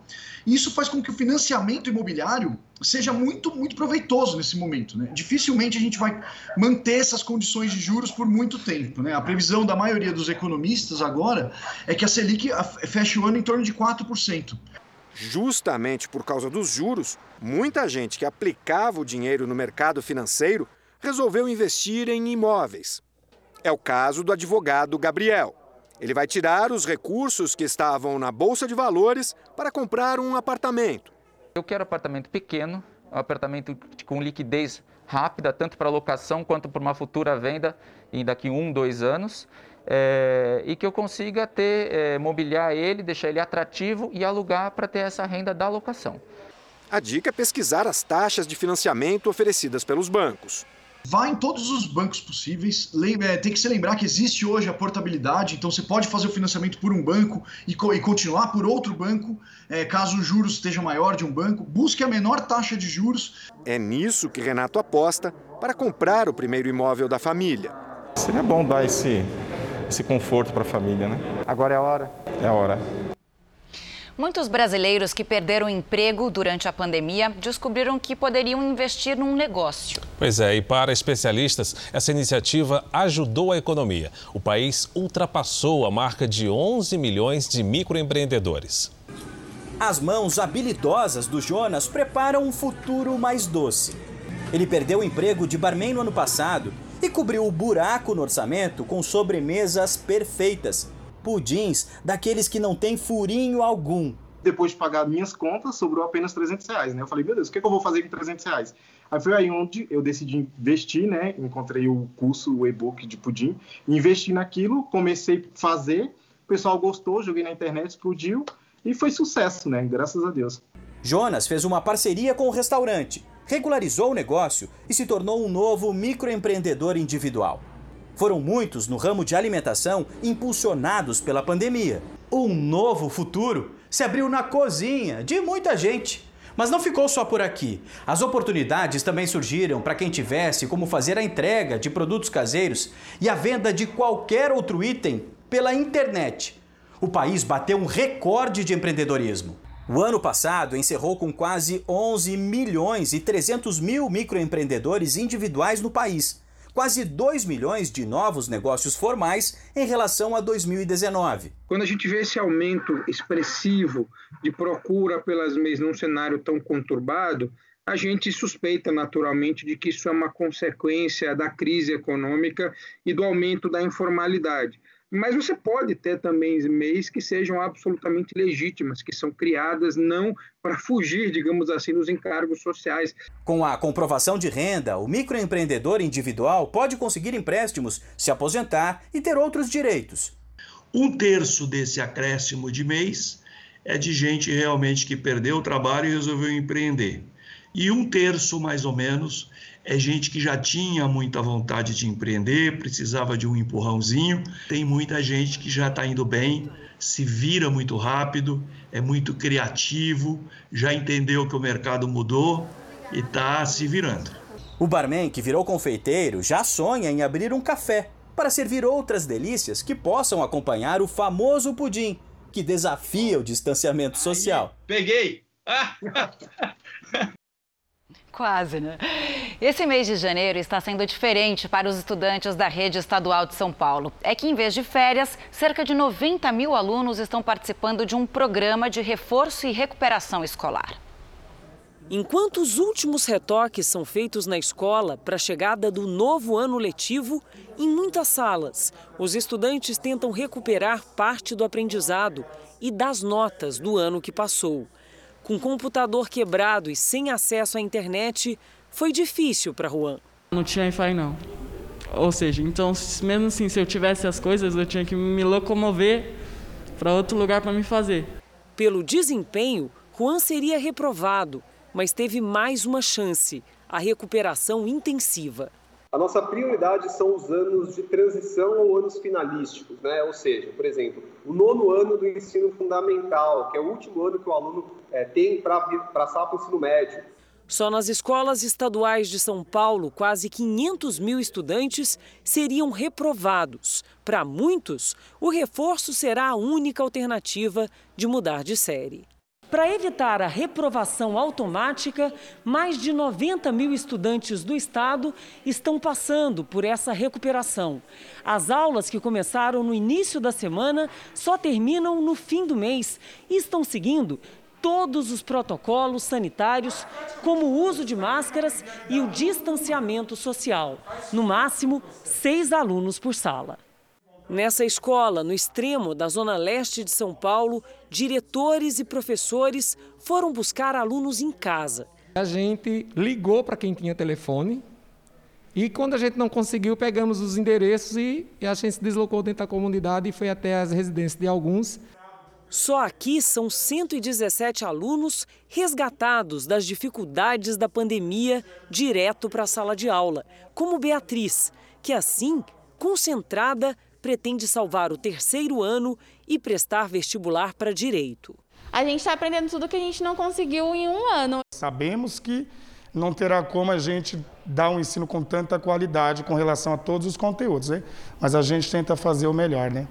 E isso faz com que o financiamento imobiliário seja muito, muito proveitoso nesse momento. Né? Dificilmente a gente vai manter essas condições de juros por muito tempo. Né? A previsão da maioria dos economistas agora é que a Selic feche o ano em torno de 4%. Justamente por causa dos juros, muita gente que aplicava o dinheiro no mercado financeiro resolveu investir em imóveis. É o caso do advogado Gabriel. Ele vai tirar os recursos que estavam na bolsa de valores para comprar um apartamento. Eu quero apartamento pequeno, um apartamento com liquidez rápida, tanto para locação quanto para uma futura venda em daqui um, dois anos. É, e que eu consiga ter, é, mobiliar ele, deixar ele atrativo e alugar para ter essa renda da locação. A dica é pesquisar as taxas de financiamento oferecidas pelos bancos. Vá em todos os bancos possíveis. É, tem que se lembrar que existe hoje a portabilidade, então você pode fazer o financiamento por um banco e, e continuar por outro banco, é, caso o juros esteja maior de um banco. Busque a menor taxa de juros. É nisso que Renato aposta para comprar o primeiro imóvel da família. Seria bom dar esse, esse conforto para a família, né? Agora é a hora. É a hora. Muitos brasileiros que perderam emprego durante a pandemia descobriram que poderiam investir num negócio. Pois é, e para especialistas, essa iniciativa ajudou a economia. O país ultrapassou a marca de 11 milhões de microempreendedores. As mãos habilidosas do Jonas preparam um futuro mais doce. Ele perdeu o emprego de barman no ano passado e cobriu o buraco no orçamento com sobremesas perfeitas pudins daqueles que não tem furinho algum. Depois de pagar minhas contas, sobrou apenas 300 reais, né? Eu falei, meu Deus, o que, é que eu vou fazer com 300 reais? Aí foi aí onde eu decidi investir, né? Encontrei o curso, o e-book de pudim, investi naquilo, comecei a fazer, o pessoal gostou, joguei na internet, explodiu e foi sucesso, né? Graças a Deus. Jonas fez uma parceria com o restaurante, regularizou o negócio e se tornou um novo microempreendedor individual. Foram muitos no ramo de alimentação impulsionados pela pandemia. Um novo futuro se abriu na cozinha de muita gente. Mas não ficou só por aqui. As oportunidades também surgiram para quem tivesse como fazer a entrega de produtos caseiros e a venda de qualquer outro item pela internet. O país bateu um recorde de empreendedorismo. O ano passado encerrou com quase 11 milhões e 300 mil microempreendedores individuais no país quase 2 milhões de novos negócios formais em relação a 2019. Quando a gente vê esse aumento expressivo de procura pelas MEIs num cenário tão conturbado, a gente suspeita naturalmente de que isso é uma consequência da crise econômica e do aumento da informalidade. Mas você pode ter também MEIs que sejam absolutamente legítimas, que são criadas não para fugir, digamos assim, dos encargos sociais. Com a comprovação de renda, o microempreendedor individual pode conseguir empréstimos, se aposentar e ter outros direitos. Um terço desse acréscimo de mês é de gente realmente que perdeu o trabalho e resolveu empreender. E um terço, mais ou menos, é gente que já tinha muita vontade de empreender, precisava de um empurrãozinho. Tem muita gente que já está indo bem, se vira muito rápido, é muito criativo, já entendeu que o mercado mudou e está se virando. O barman que virou confeiteiro já sonha em abrir um café para servir outras delícias que possam acompanhar o famoso pudim, que desafia o distanciamento social. Peguei! Quase, né? Esse mês de janeiro está sendo diferente para os estudantes da rede estadual de São Paulo. É que, em vez de férias, cerca de 90 mil alunos estão participando de um programa de reforço e recuperação escolar. Enquanto os últimos retoques são feitos na escola para a chegada do novo ano letivo, em muitas salas, os estudantes tentam recuperar parte do aprendizado e das notas do ano que passou. Com computador quebrado e sem acesso à internet, foi difícil para Juan. Não tinha Wi-Fi não. Ou seja, então mesmo assim, se eu tivesse as coisas, eu tinha que me locomover para outro lugar para me fazer. Pelo desempenho, Juan seria reprovado, mas teve mais uma chance: a recuperação intensiva. A nossa prioridade são os anos de transição ou anos finalísticos, né? Ou seja, por exemplo, o nono ano do ensino fundamental, que é o último ano que o aluno é, tem para passar para o ensino médio. Só nas escolas estaduais de São Paulo, quase 500 mil estudantes seriam reprovados. Para muitos, o reforço será a única alternativa de mudar de série. Para evitar a reprovação automática, mais de 90 mil estudantes do estado estão passando por essa recuperação. As aulas que começaram no início da semana só terminam no fim do mês e estão seguindo todos os protocolos sanitários, como o uso de máscaras e o distanciamento social. No máximo, seis alunos por sala. Nessa escola, no extremo da zona leste de São Paulo, diretores e professores foram buscar alunos em casa. A gente ligou para quem tinha telefone E quando a gente não conseguiu, pegamos os endereços e, a gente se deslocou dentro da comunidade e foi até as residências de alguns. Só aqui são 117 alunos resgatados das dificuldades da pandemia direto para a sala de aula, como Beatriz, que assim, concentrada, pretende salvar o terceiro ano e prestar vestibular para direito. A gente está aprendendo tudo que a gente não conseguiu em um ano. Sabemos que não terá como a gente dar um ensino com tanta qualidade com relação a todos os conteúdos, né? mas a gente tenta fazer o melhor, né?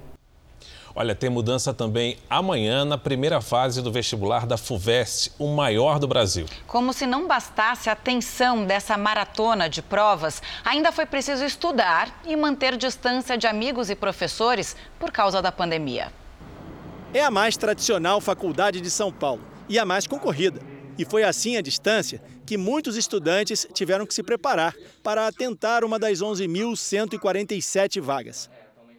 Olha, tem mudança também amanhã na primeira fase do vestibular da FUVEST, o maior do Brasil. Como se não bastasse a tensão dessa maratona de provas, ainda foi preciso estudar e manter distância de amigos e professores por causa da pandemia. É a mais tradicional faculdade de São Paulo e a mais concorrida. E foi assim a distância que muitos estudantes tiveram que se preparar para tentar uma das 11.147 vagas.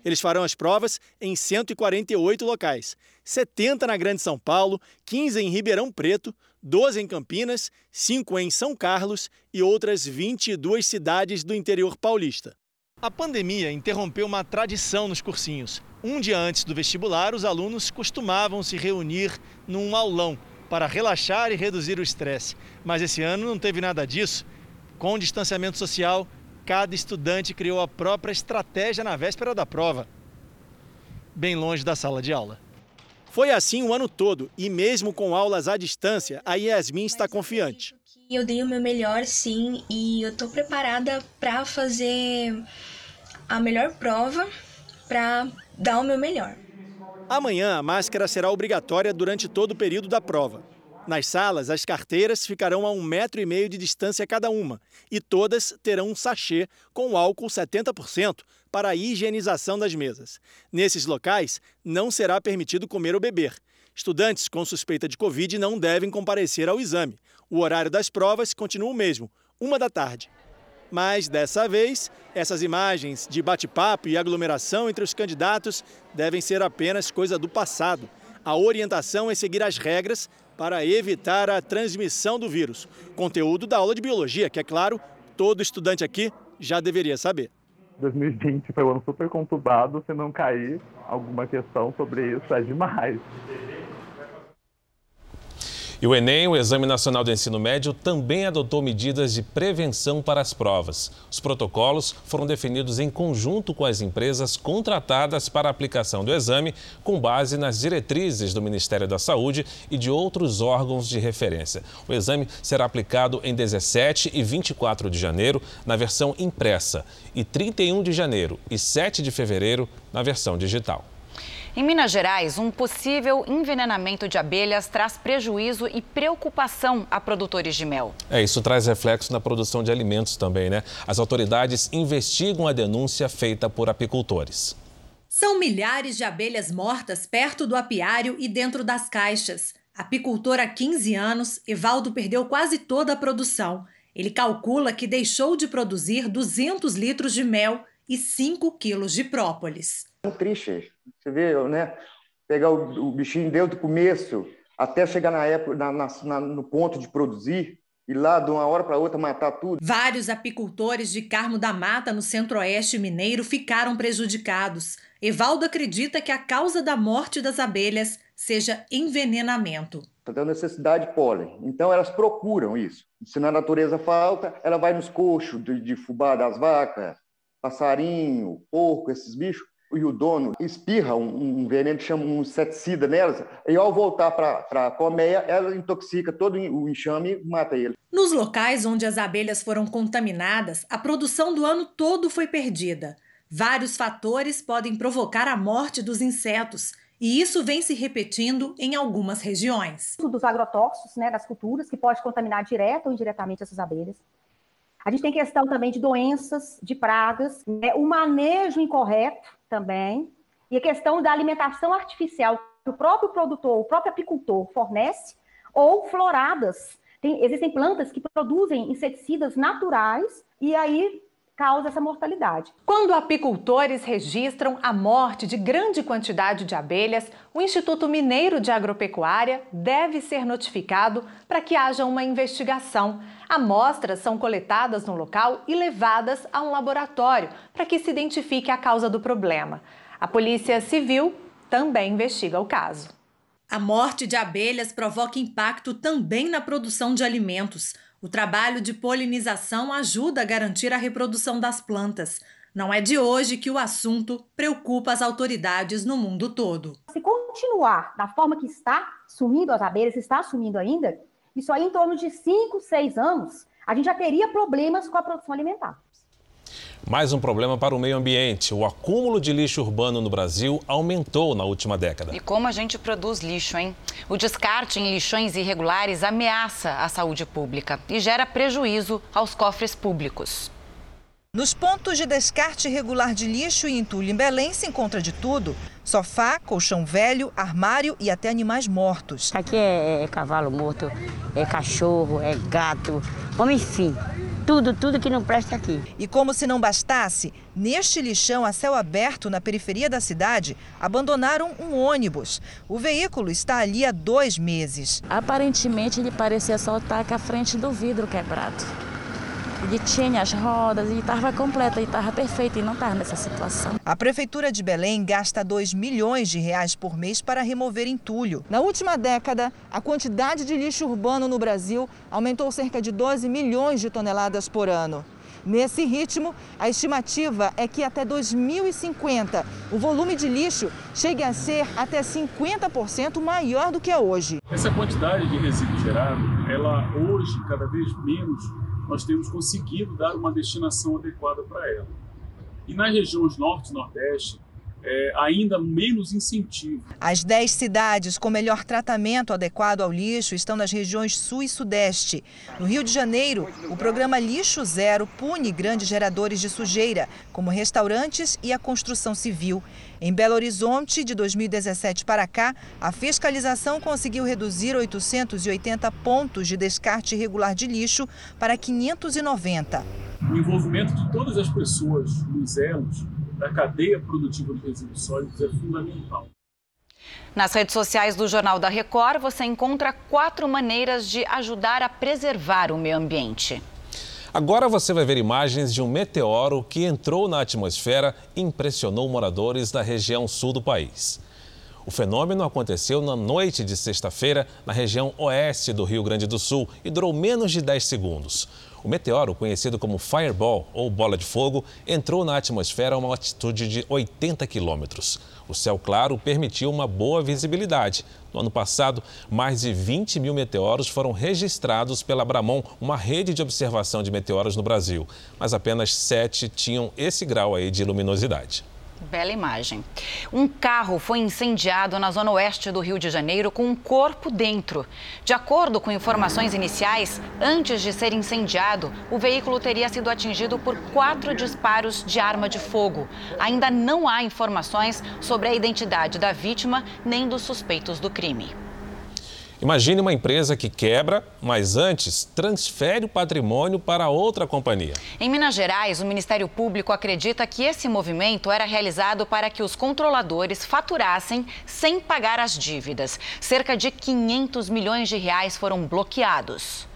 Eles farão as provas em 148 locais: 70 na Grande São Paulo, 15 em Ribeirão Preto, 12 em Campinas, 5 em São Carlos e outras 22 cidades do interior paulista. A pandemia interrompeu uma tradição nos cursinhos. Um dia antes do vestibular, os alunos costumavam se reunir num aulão para relaxar e reduzir o estresse. Mas esse ano não teve nada disso. Com distanciamento social, cada estudante criou a própria estratégia na véspera da prova, bem longe da sala de aula. Foi assim o ano todo e, mesmo com aulas à distância, a Yasmin está confiante. Eu dei o meu melhor, sim, e eu estou preparada para fazer a melhor prova, para dar o meu melhor. Amanhã a máscara será obrigatória durante todo o período da prova. Nas salas, as carteiras ficarão a um metro e meio de distância cada uma e todas terão um sachê com álcool 70% para a higienização das mesas. Nesses locais, não será permitido comer ou beber. Estudantes com suspeita de Covid não devem comparecer ao exame. O horário das provas continua o mesmo, uma da tarde. Mas dessa vez, essas imagens de bate-papo e aglomeração entre os candidatos devem ser apenas coisa do passado. A orientação é seguir as regras para evitar a transmissão do vírus. Conteúdo da aula de biologia, que é claro, todo estudante aqui já deveria saber. 2020 foi um ano super conturbado, se não cair alguma questão sobre isso é demais. E o Enem, o Exame Nacional do Ensino Médio, também adotou medidas de prevenção para as provas. Os protocolos foram definidos em conjunto com as empresas contratadas para a aplicação do exame, com base nas diretrizes do Ministério da Saúde e de outros órgãos de referência. O exame será aplicado em 17 e 24 de janeiro na versão impressa e 31 de janeiro e 7 de fevereiro na versão digital. Em Minas Gerais, um possível envenenamento de abelhas traz prejuízo e preocupação a produtores de mel. É, isso traz reflexo na produção de alimentos também, né? As autoridades investigam a denúncia feita por apicultores. São milhares de abelhas mortas perto do apiário e dentro das caixas. Apicultor há 15 anos, Evaldo perdeu quase toda a produção. Ele calcula que deixou de produzir 200 litros de mel e 5 quilos de própolis. É triste, você vê, né? Pegar o, o bichinho desde o começo até chegar na época, na, na, no ponto de produzir, e lá de uma hora para outra matar tudo. Vários apicultores de Carmo da Mata, no centro-oeste mineiro, ficaram prejudicados. Evaldo acredita que a causa da morte das abelhas seja envenenamento. Está tendo necessidade de pólen. Então elas procuram isso. Se na natureza falta, ela vai nos coxos de, de fubá das vacas, passarinho, porco, esses bichos, e o dono espirra um, um veneno que chama um inseticida nelas, e ao voltar para a colmeia, ela intoxica todo o enxame e mata ele. Nos locais onde as abelhas foram contaminadas, a produção do ano todo foi perdida. Vários fatores podem provocar a morte dos insetos, e isso vem se repetindo em algumas regiões. Dos agrotóxicos, né, das culturas, que pode contaminar direto ou indiretamente essas abelhas. A gente tem questão também de doenças, de pragas, né? o manejo incorreto também, e a questão da alimentação artificial que o próprio produtor, o próprio apicultor fornece, ou floradas. Tem, existem plantas que produzem inseticidas naturais e aí causa essa mortalidade. Quando apicultores registram a morte de grande quantidade de abelhas, o Instituto Mineiro de Agropecuária deve ser notificado para que haja uma investigação. Amostras são coletadas no local e levadas a um laboratório para que se identifique a causa do problema. A Polícia Civil também investiga o caso. A morte de abelhas provoca impacto também na produção de alimentos. O trabalho de polinização ajuda a garantir a reprodução das plantas. Não é de hoje que o assunto preocupa as autoridades no mundo todo. Se continuar da forma que está, sumindo as abelhas, está sumindo ainda, isso aí em torno de 5, 6 anos, a gente já teria problemas com a produção alimentar. Mais um problema para o meio ambiente. O acúmulo de lixo urbano no Brasil aumentou na última década. E como a gente produz lixo, hein? O descarte em lixões irregulares ameaça a saúde pública e gera prejuízo aos cofres públicos. Nos pontos de descarte irregular de lixo e entulho em Belém se encontra de tudo: sofá, colchão velho, armário e até animais mortos. Aqui é, é cavalo morto, é cachorro, é gato, como enfim tudo, tudo que não presta aqui. E como se não bastasse, neste lixão a céu aberto na periferia da cidade, abandonaram um ônibus. O veículo está ali há dois meses. Aparentemente ele parecia só estar com a frente do vidro quebrado. Ele tinha as rodas e estava completa, e estava perfeito e não estava nessa situação. A Prefeitura de Belém gasta 2 milhões de reais por mês para remover entulho. Na última década, a quantidade de lixo urbano no Brasil aumentou cerca de 12 milhões de toneladas por ano. Nesse ritmo, a estimativa é que até 2050 o volume de lixo chegue a ser até 50% maior do que é hoje. Essa quantidade de resíduo gerado, ela hoje cada vez menos nós temos conseguido dar uma destinação adequada para ela. E nas regiões norte e nordeste, é, ainda menos incentivo. As 10 cidades com melhor tratamento adequado ao lixo estão nas regiões sul e sudeste. No Rio de Janeiro, o programa Lixo Zero pune grandes geradores de sujeira, como restaurantes e a construção civil. Em Belo Horizonte, de 2017 para cá, a fiscalização conseguiu reduzir 880 pontos de descarte irregular de lixo para 590. O envolvimento de todas as pessoas nos elos da cadeia produtiva de resíduos sólidos é fundamental. Nas redes sociais do Jornal da Record, você encontra quatro maneiras de ajudar a preservar o meio ambiente. Agora você vai ver imagens de um meteoro que entrou na atmosfera e impressionou moradores da região sul do país. O fenômeno aconteceu na noite de sexta-feira na região oeste do Rio Grande do Sul e durou menos de 10 segundos. O meteoro, conhecido como Fireball ou bola de fogo, entrou na atmosfera a uma altitude de 80 quilômetros. O céu claro permitiu uma boa visibilidade. No ano passado, mais de 20 mil meteoros foram registrados pela Bramon, uma rede de observação de meteoros no Brasil. Mas apenas sete tinham esse grau aí de luminosidade. Bela imagem. Um carro foi incendiado na zona oeste do Rio de Janeiro com um corpo dentro. De acordo com informações iniciais, antes de ser incendiado, o veículo teria sido atingido por quatro disparos de arma de fogo. Ainda não há informações sobre a identidade da vítima nem dos suspeitos do crime. Imagine uma empresa que quebra, mas antes transfere o patrimônio para outra companhia. Em Minas Gerais, o Ministério Público acredita que esse movimento era realizado para que os controladores faturassem sem pagar as dívidas. Cerca de 500 milhões de reais foram bloqueados.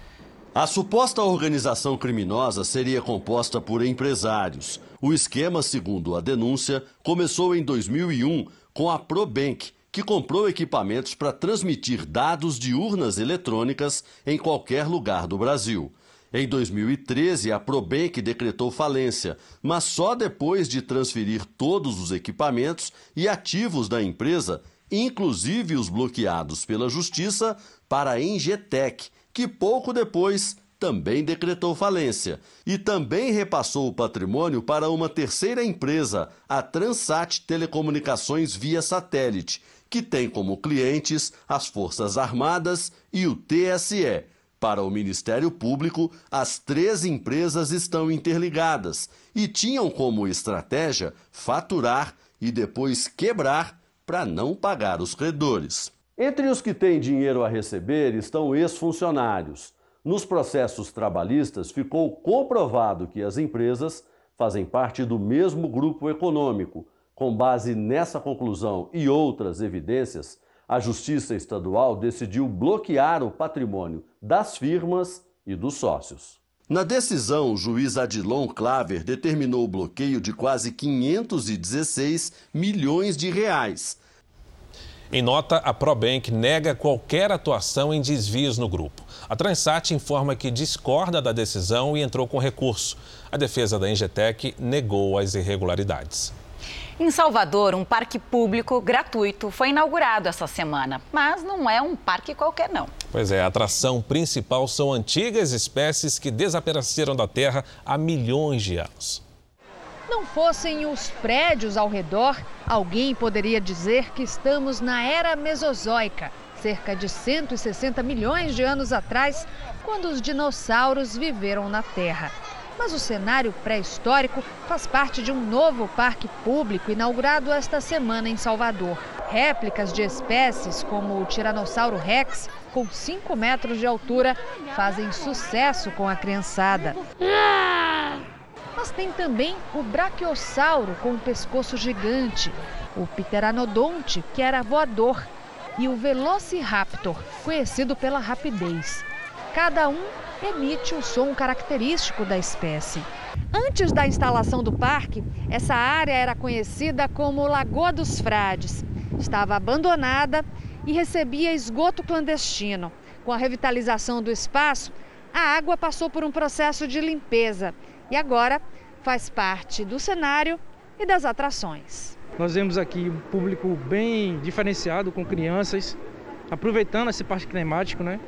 A suposta organização criminosa seria composta por empresários. O esquema, segundo a denúncia, começou em 2001 com a Probank que comprou equipamentos para transmitir dados de urnas eletrônicas em qualquer lugar do Brasil. Em 2013, a Probank decretou falência, mas só depois de transferir todos os equipamentos e ativos da empresa, inclusive os bloqueados pela Justiça, para a Engetec, que pouco depois também decretou falência e também repassou o patrimônio para uma terceira empresa, a Transat Telecomunicações via satélite, que tem como clientes as Forças Armadas e o TSE. Para o Ministério Público, as três empresas estão interligadas e tinham como estratégia faturar e depois quebrar para não pagar os credores. Entre os que têm dinheiro a receber estão ex-funcionários. Nos processos trabalhistas ficou comprovado que as empresas fazem parte do mesmo grupo econômico. Com base nessa conclusão e outras evidências, a Justiça Estadual decidiu bloquear o patrimônio das firmas e dos sócios. Na decisão, o juiz Adilon Claver determinou o bloqueio de quase 516 milhões de reais. Em nota, a ProBank nega qualquer atuação em desvios no grupo. A Transat informa que discorda da decisão e entrou com recurso. A defesa da Ingetec negou as irregularidades. Em Salvador, um parque público gratuito foi inaugurado essa semana, mas não é um parque qualquer não. Pois é, a atração principal são antigas espécies que desapareceram da Terra há milhões de anos. Não fossem os prédios ao redor, alguém poderia dizer que estamos na era Mesozoica, cerca de 160 milhões de anos atrás, quando os dinossauros viveram na Terra. Mas o cenário pré-histórico faz parte de um novo parque público inaugurado esta semana em Salvador. Réplicas de espécies como o Tiranossauro Rex, com 5 metros de altura, fazem sucesso com a criançada. Mas tem também o Brachiosauro com um pescoço gigante, o Pteranodonte, que era voador, e o Velociraptor, conhecido pela rapidez. Cada um emite o som característico da espécie. Antes da instalação do parque, essa área era conhecida como Lagoa dos Frades. Estava abandonada e recebia esgoto clandestino. Com a revitalização do espaço, a água passou por um processo de limpeza e agora faz parte do cenário e das atrações. Nós vemos aqui um público bem diferenciado com crianças, aproveitando esse parque climático, né?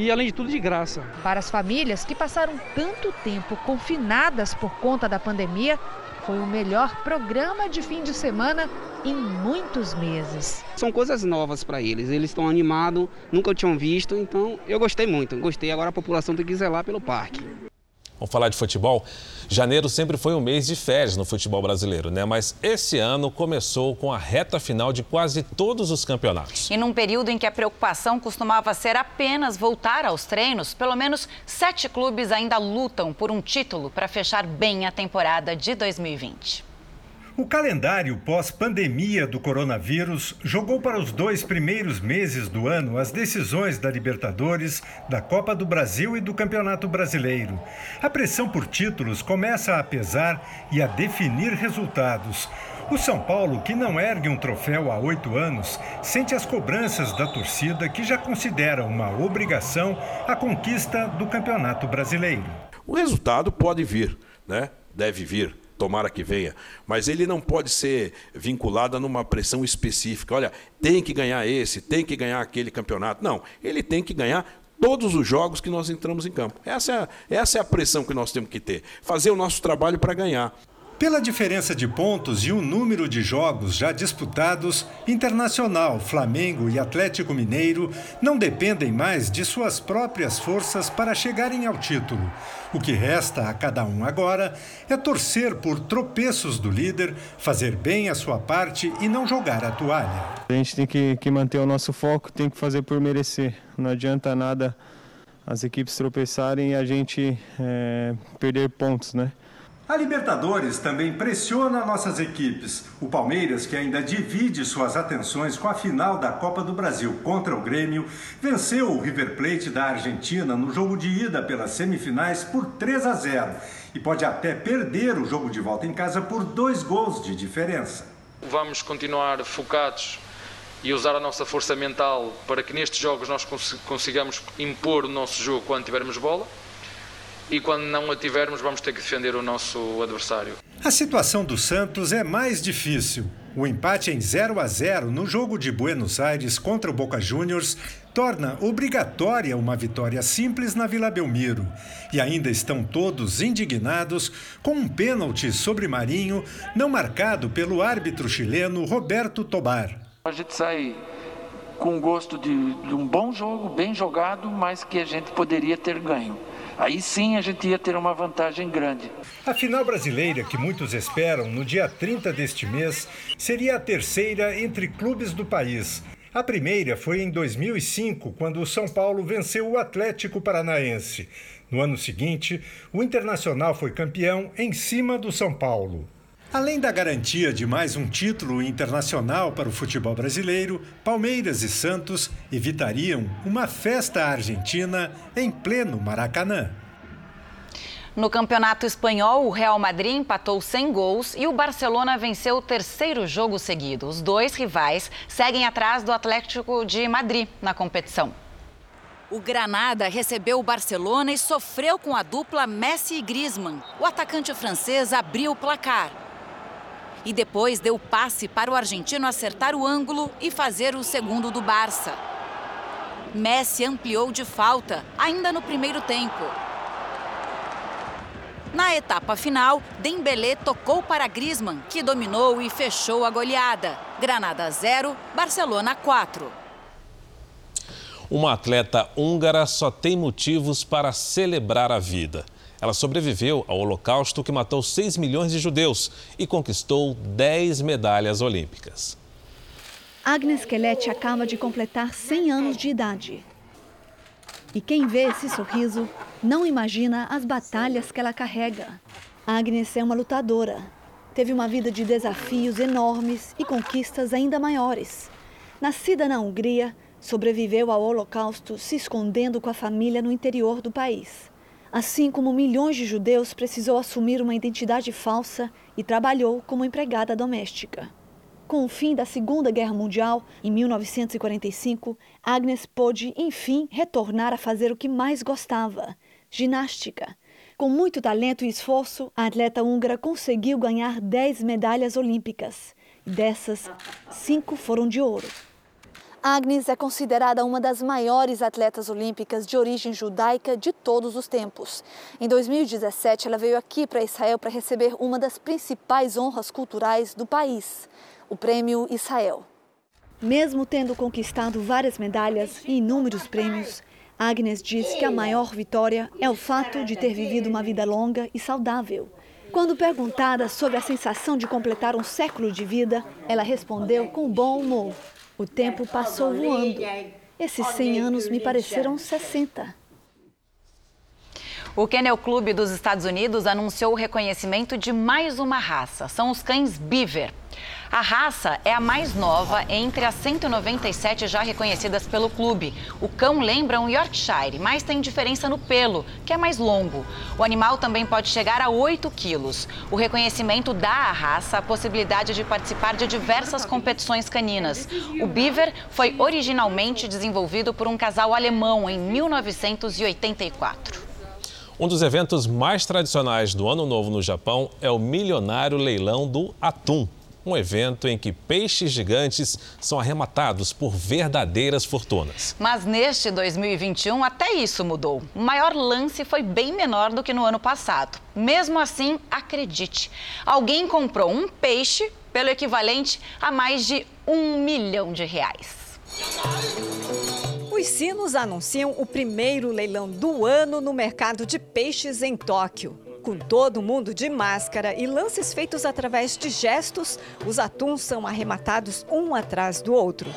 E, além de tudo, de graça. Para as famílias que passaram tanto tempo confinadas por conta da pandemia, foi o melhor programa de fim de semana em muitos meses. São coisas novas para eles, eles estão animados, nunca tinham visto, então eu gostei muito. Gostei, agora a população tem que zelar pelo parque. Vamos falar de futebol? Janeiro sempre foi um mês de férias no futebol brasileiro, né? Mas esse ano começou com a reta final de quase todos os campeonatos. E num período em que a preocupação costumava ser apenas voltar aos treinos, pelo menos sete clubes ainda lutam por um título para fechar bem a temporada de 2020. O calendário pós-pandemia do coronavírus jogou para os dois primeiros meses do ano as decisões da Libertadores, da Copa do Brasil e do Campeonato Brasileiro. A pressão por títulos começa a pesar e a definir resultados. O São Paulo, que não ergue um troféu há oito anos, sente as cobranças da torcida que já considera uma obrigação a conquista do Campeonato Brasileiro. O resultado pode vir, né? Deve vir tomara que venha, mas ele não pode ser vinculado a numa pressão específica. Olha, tem que ganhar esse, tem que ganhar aquele campeonato. Não, ele tem que ganhar todos os jogos que nós entramos em campo. Essa é, essa é a pressão que nós temos que ter. Fazer o nosso trabalho para ganhar. Pela diferença de pontos e o número de jogos já disputados, Internacional, Flamengo e Atlético Mineiro não dependem mais de suas próprias forças para chegarem ao título. O que resta a cada um agora é torcer por tropeços do líder, fazer bem a sua parte e não jogar a toalha. A gente tem que, que manter o nosso foco, tem que fazer por merecer. Não adianta nada as equipes tropeçarem e a gente é, perder pontos, né? A Libertadores também pressiona nossas equipes. O Palmeiras, que ainda divide suas atenções com a final da Copa do Brasil contra o Grêmio, venceu o River Plate da Argentina no jogo de ida pelas semifinais por 3 a 0 e pode até perder o jogo de volta em casa por dois gols de diferença. Vamos continuar focados e usar a nossa força mental para que nestes jogos nós consigamos impor o nosso jogo quando tivermos bola e quando não a tivermos, vamos ter que defender o nosso adversário. A situação do Santos é mais difícil. O empate em 0 a 0 no jogo de Buenos Aires contra o Boca Juniors torna obrigatória uma vitória simples na Vila Belmiro. E ainda estão todos indignados com um pênalti sobre Marinho não marcado pelo árbitro chileno Roberto Tobar. A gente sai com gosto de, de um bom jogo, bem jogado, mas que a gente poderia ter ganho. Aí sim a gente ia ter uma vantagem grande. A final brasileira, que muitos esperam no dia 30 deste mês, seria a terceira entre clubes do país. A primeira foi em 2005, quando o São Paulo venceu o Atlético Paranaense. No ano seguinte, o Internacional foi campeão em cima do São Paulo. Além da garantia de mais um título internacional para o futebol brasileiro, Palmeiras e Santos evitariam uma festa argentina em pleno Maracanã. No Campeonato Espanhol, o Real Madrid empatou sem gols e o Barcelona venceu o terceiro jogo seguido. Os dois rivais seguem atrás do Atlético de Madrid na competição. O Granada recebeu o Barcelona e sofreu com a dupla Messi e Griezmann. O atacante francês abriu o placar e depois deu passe para o argentino acertar o ângulo e fazer o segundo do Barça. Messi ampliou de falta, ainda no primeiro tempo. Na etapa final, Dembélé tocou para Griezmann, que dominou e fechou a goleada. Granada 0, Barcelona 4. Uma atleta húngara só tem motivos para celebrar a vida. Ela sobreviveu ao Holocausto que matou 6 milhões de judeus e conquistou 10 medalhas olímpicas. Agnes Kellet acaba de completar 100 anos de idade. E quem vê esse sorriso não imagina as batalhas que ela carrega. Agnes é uma lutadora. Teve uma vida de desafios enormes e conquistas ainda maiores. Nascida na Hungria, sobreviveu ao Holocausto se escondendo com a família no interior do país. Assim como milhões de judeus, precisou assumir uma identidade falsa e trabalhou como empregada doméstica. Com o fim da Segunda Guerra Mundial, em 1945, Agnes pôde, enfim, retornar a fazer o que mais gostava: ginástica. Com muito talento e esforço, a atleta húngara conseguiu ganhar 10 medalhas olímpicas. Dessas, cinco foram de ouro. Agnes é considerada uma das maiores atletas olímpicas de origem judaica de todos os tempos. Em 2017, ela veio aqui para Israel para receber uma das principais honras culturais do país, o Prêmio Israel. Mesmo tendo conquistado várias medalhas e inúmeros prêmios, Agnes diz que a maior vitória é o fato de ter vivido uma vida longa e saudável. Quando perguntada sobre a sensação de completar um século de vida, ela respondeu com bom humor. O tempo passou voando. Esses 100 anos me pareceram 60. O Kennel Club dos Estados Unidos anunciou o reconhecimento de mais uma raça. São os cães Beaver. A raça é a mais nova entre as 197 já reconhecidas pelo clube. O cão lembra um Yorkshire, mas tem diferença no pelo, que é mais longo. O animal também pode chegar a 8 quilos. O reconhecimento dá à raça a possibilidade de participar de diversas competições caninas. O Beaver foi originalmente desenvolvido por um casal alemão em 1984. Um dos eventos mais tradicionais do Ano Novo no Japão é o milionário leilão do atum um evento em que peixes gigantes são arrematados por verdadeiras fortunas. Mas neste 2021, até isso mudou. O maior lance foi bem menor do que no ano passado. Mesmo assim, acredite, alguém comprou um peixe pelo equivalente a mais de um milhão de reais. Os sinos anunciam o primeiro leilão do ano no mercado de peixes em Tóquio. Com todo mundo de máscara e lances feitos através de gestos, os atuns são arrematados um atrás do outro.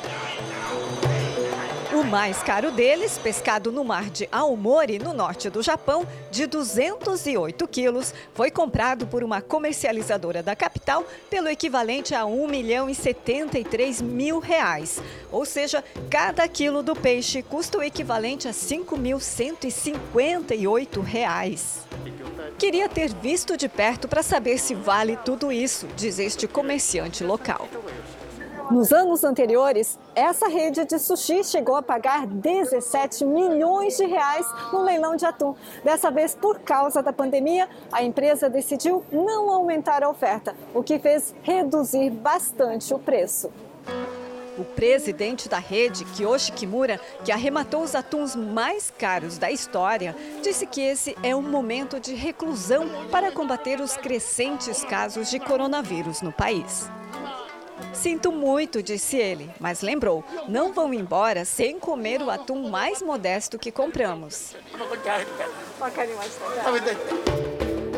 O mais caro deles, pescado no mar de Aomori, no norte do Japão, de 208 quilos, foi comprado por uma comercializadora da capital pelo equivalente a 1 milhão e 73 mil reais. Ou seja, cada quilo do peixe custa o equivalente a 5.158 reais. Queria ter visto de perto para saber se vale tudo isso, diz este comerciante local. Nos anos anteriores, essa rede de sushi chegou a pagar 17 milhões de reais no leilão de atum. Dessa vez, por causa da pandemia, a empresa decidiu não aumentar a oferta, o que fez reduzir bastante o preço. O presidente da rede, Kiyoshi Kimura, que arrematou os atuns mais caros da história, disse que esse é um momento de reclusão para combater os crescentes casos de coronavírus no país. Sinto muito, disse ele, mas lembrou: não vão embora sem comer o atum mais modesto que compramos.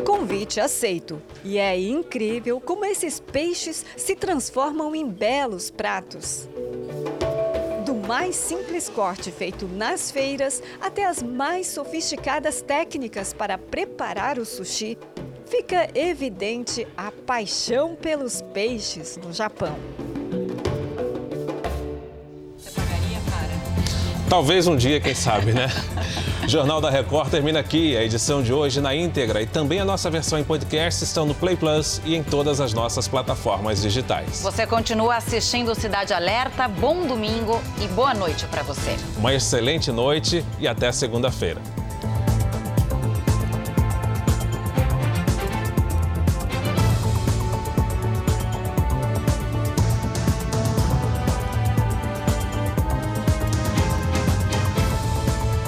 Convite aceito. E é incrível como esses peixes se transformam em belos pratos. mais simples corte feito nas feiras até as mais sofisticadas técnicas para preparar o sushi, fica evidente a paixão pelos peixes no Japão. Talvez um dia, quem sabe, né? Jornal da Record termina aqui. A edição de hoje na íntegra e também a nossa versão em podcast estão no Play Plus e em todas as nossas plataformas digitais. Você continua assistindo Cidade Alerta. Bom domingo e boa noite para você. Uma excelente noite e até segunda-feira.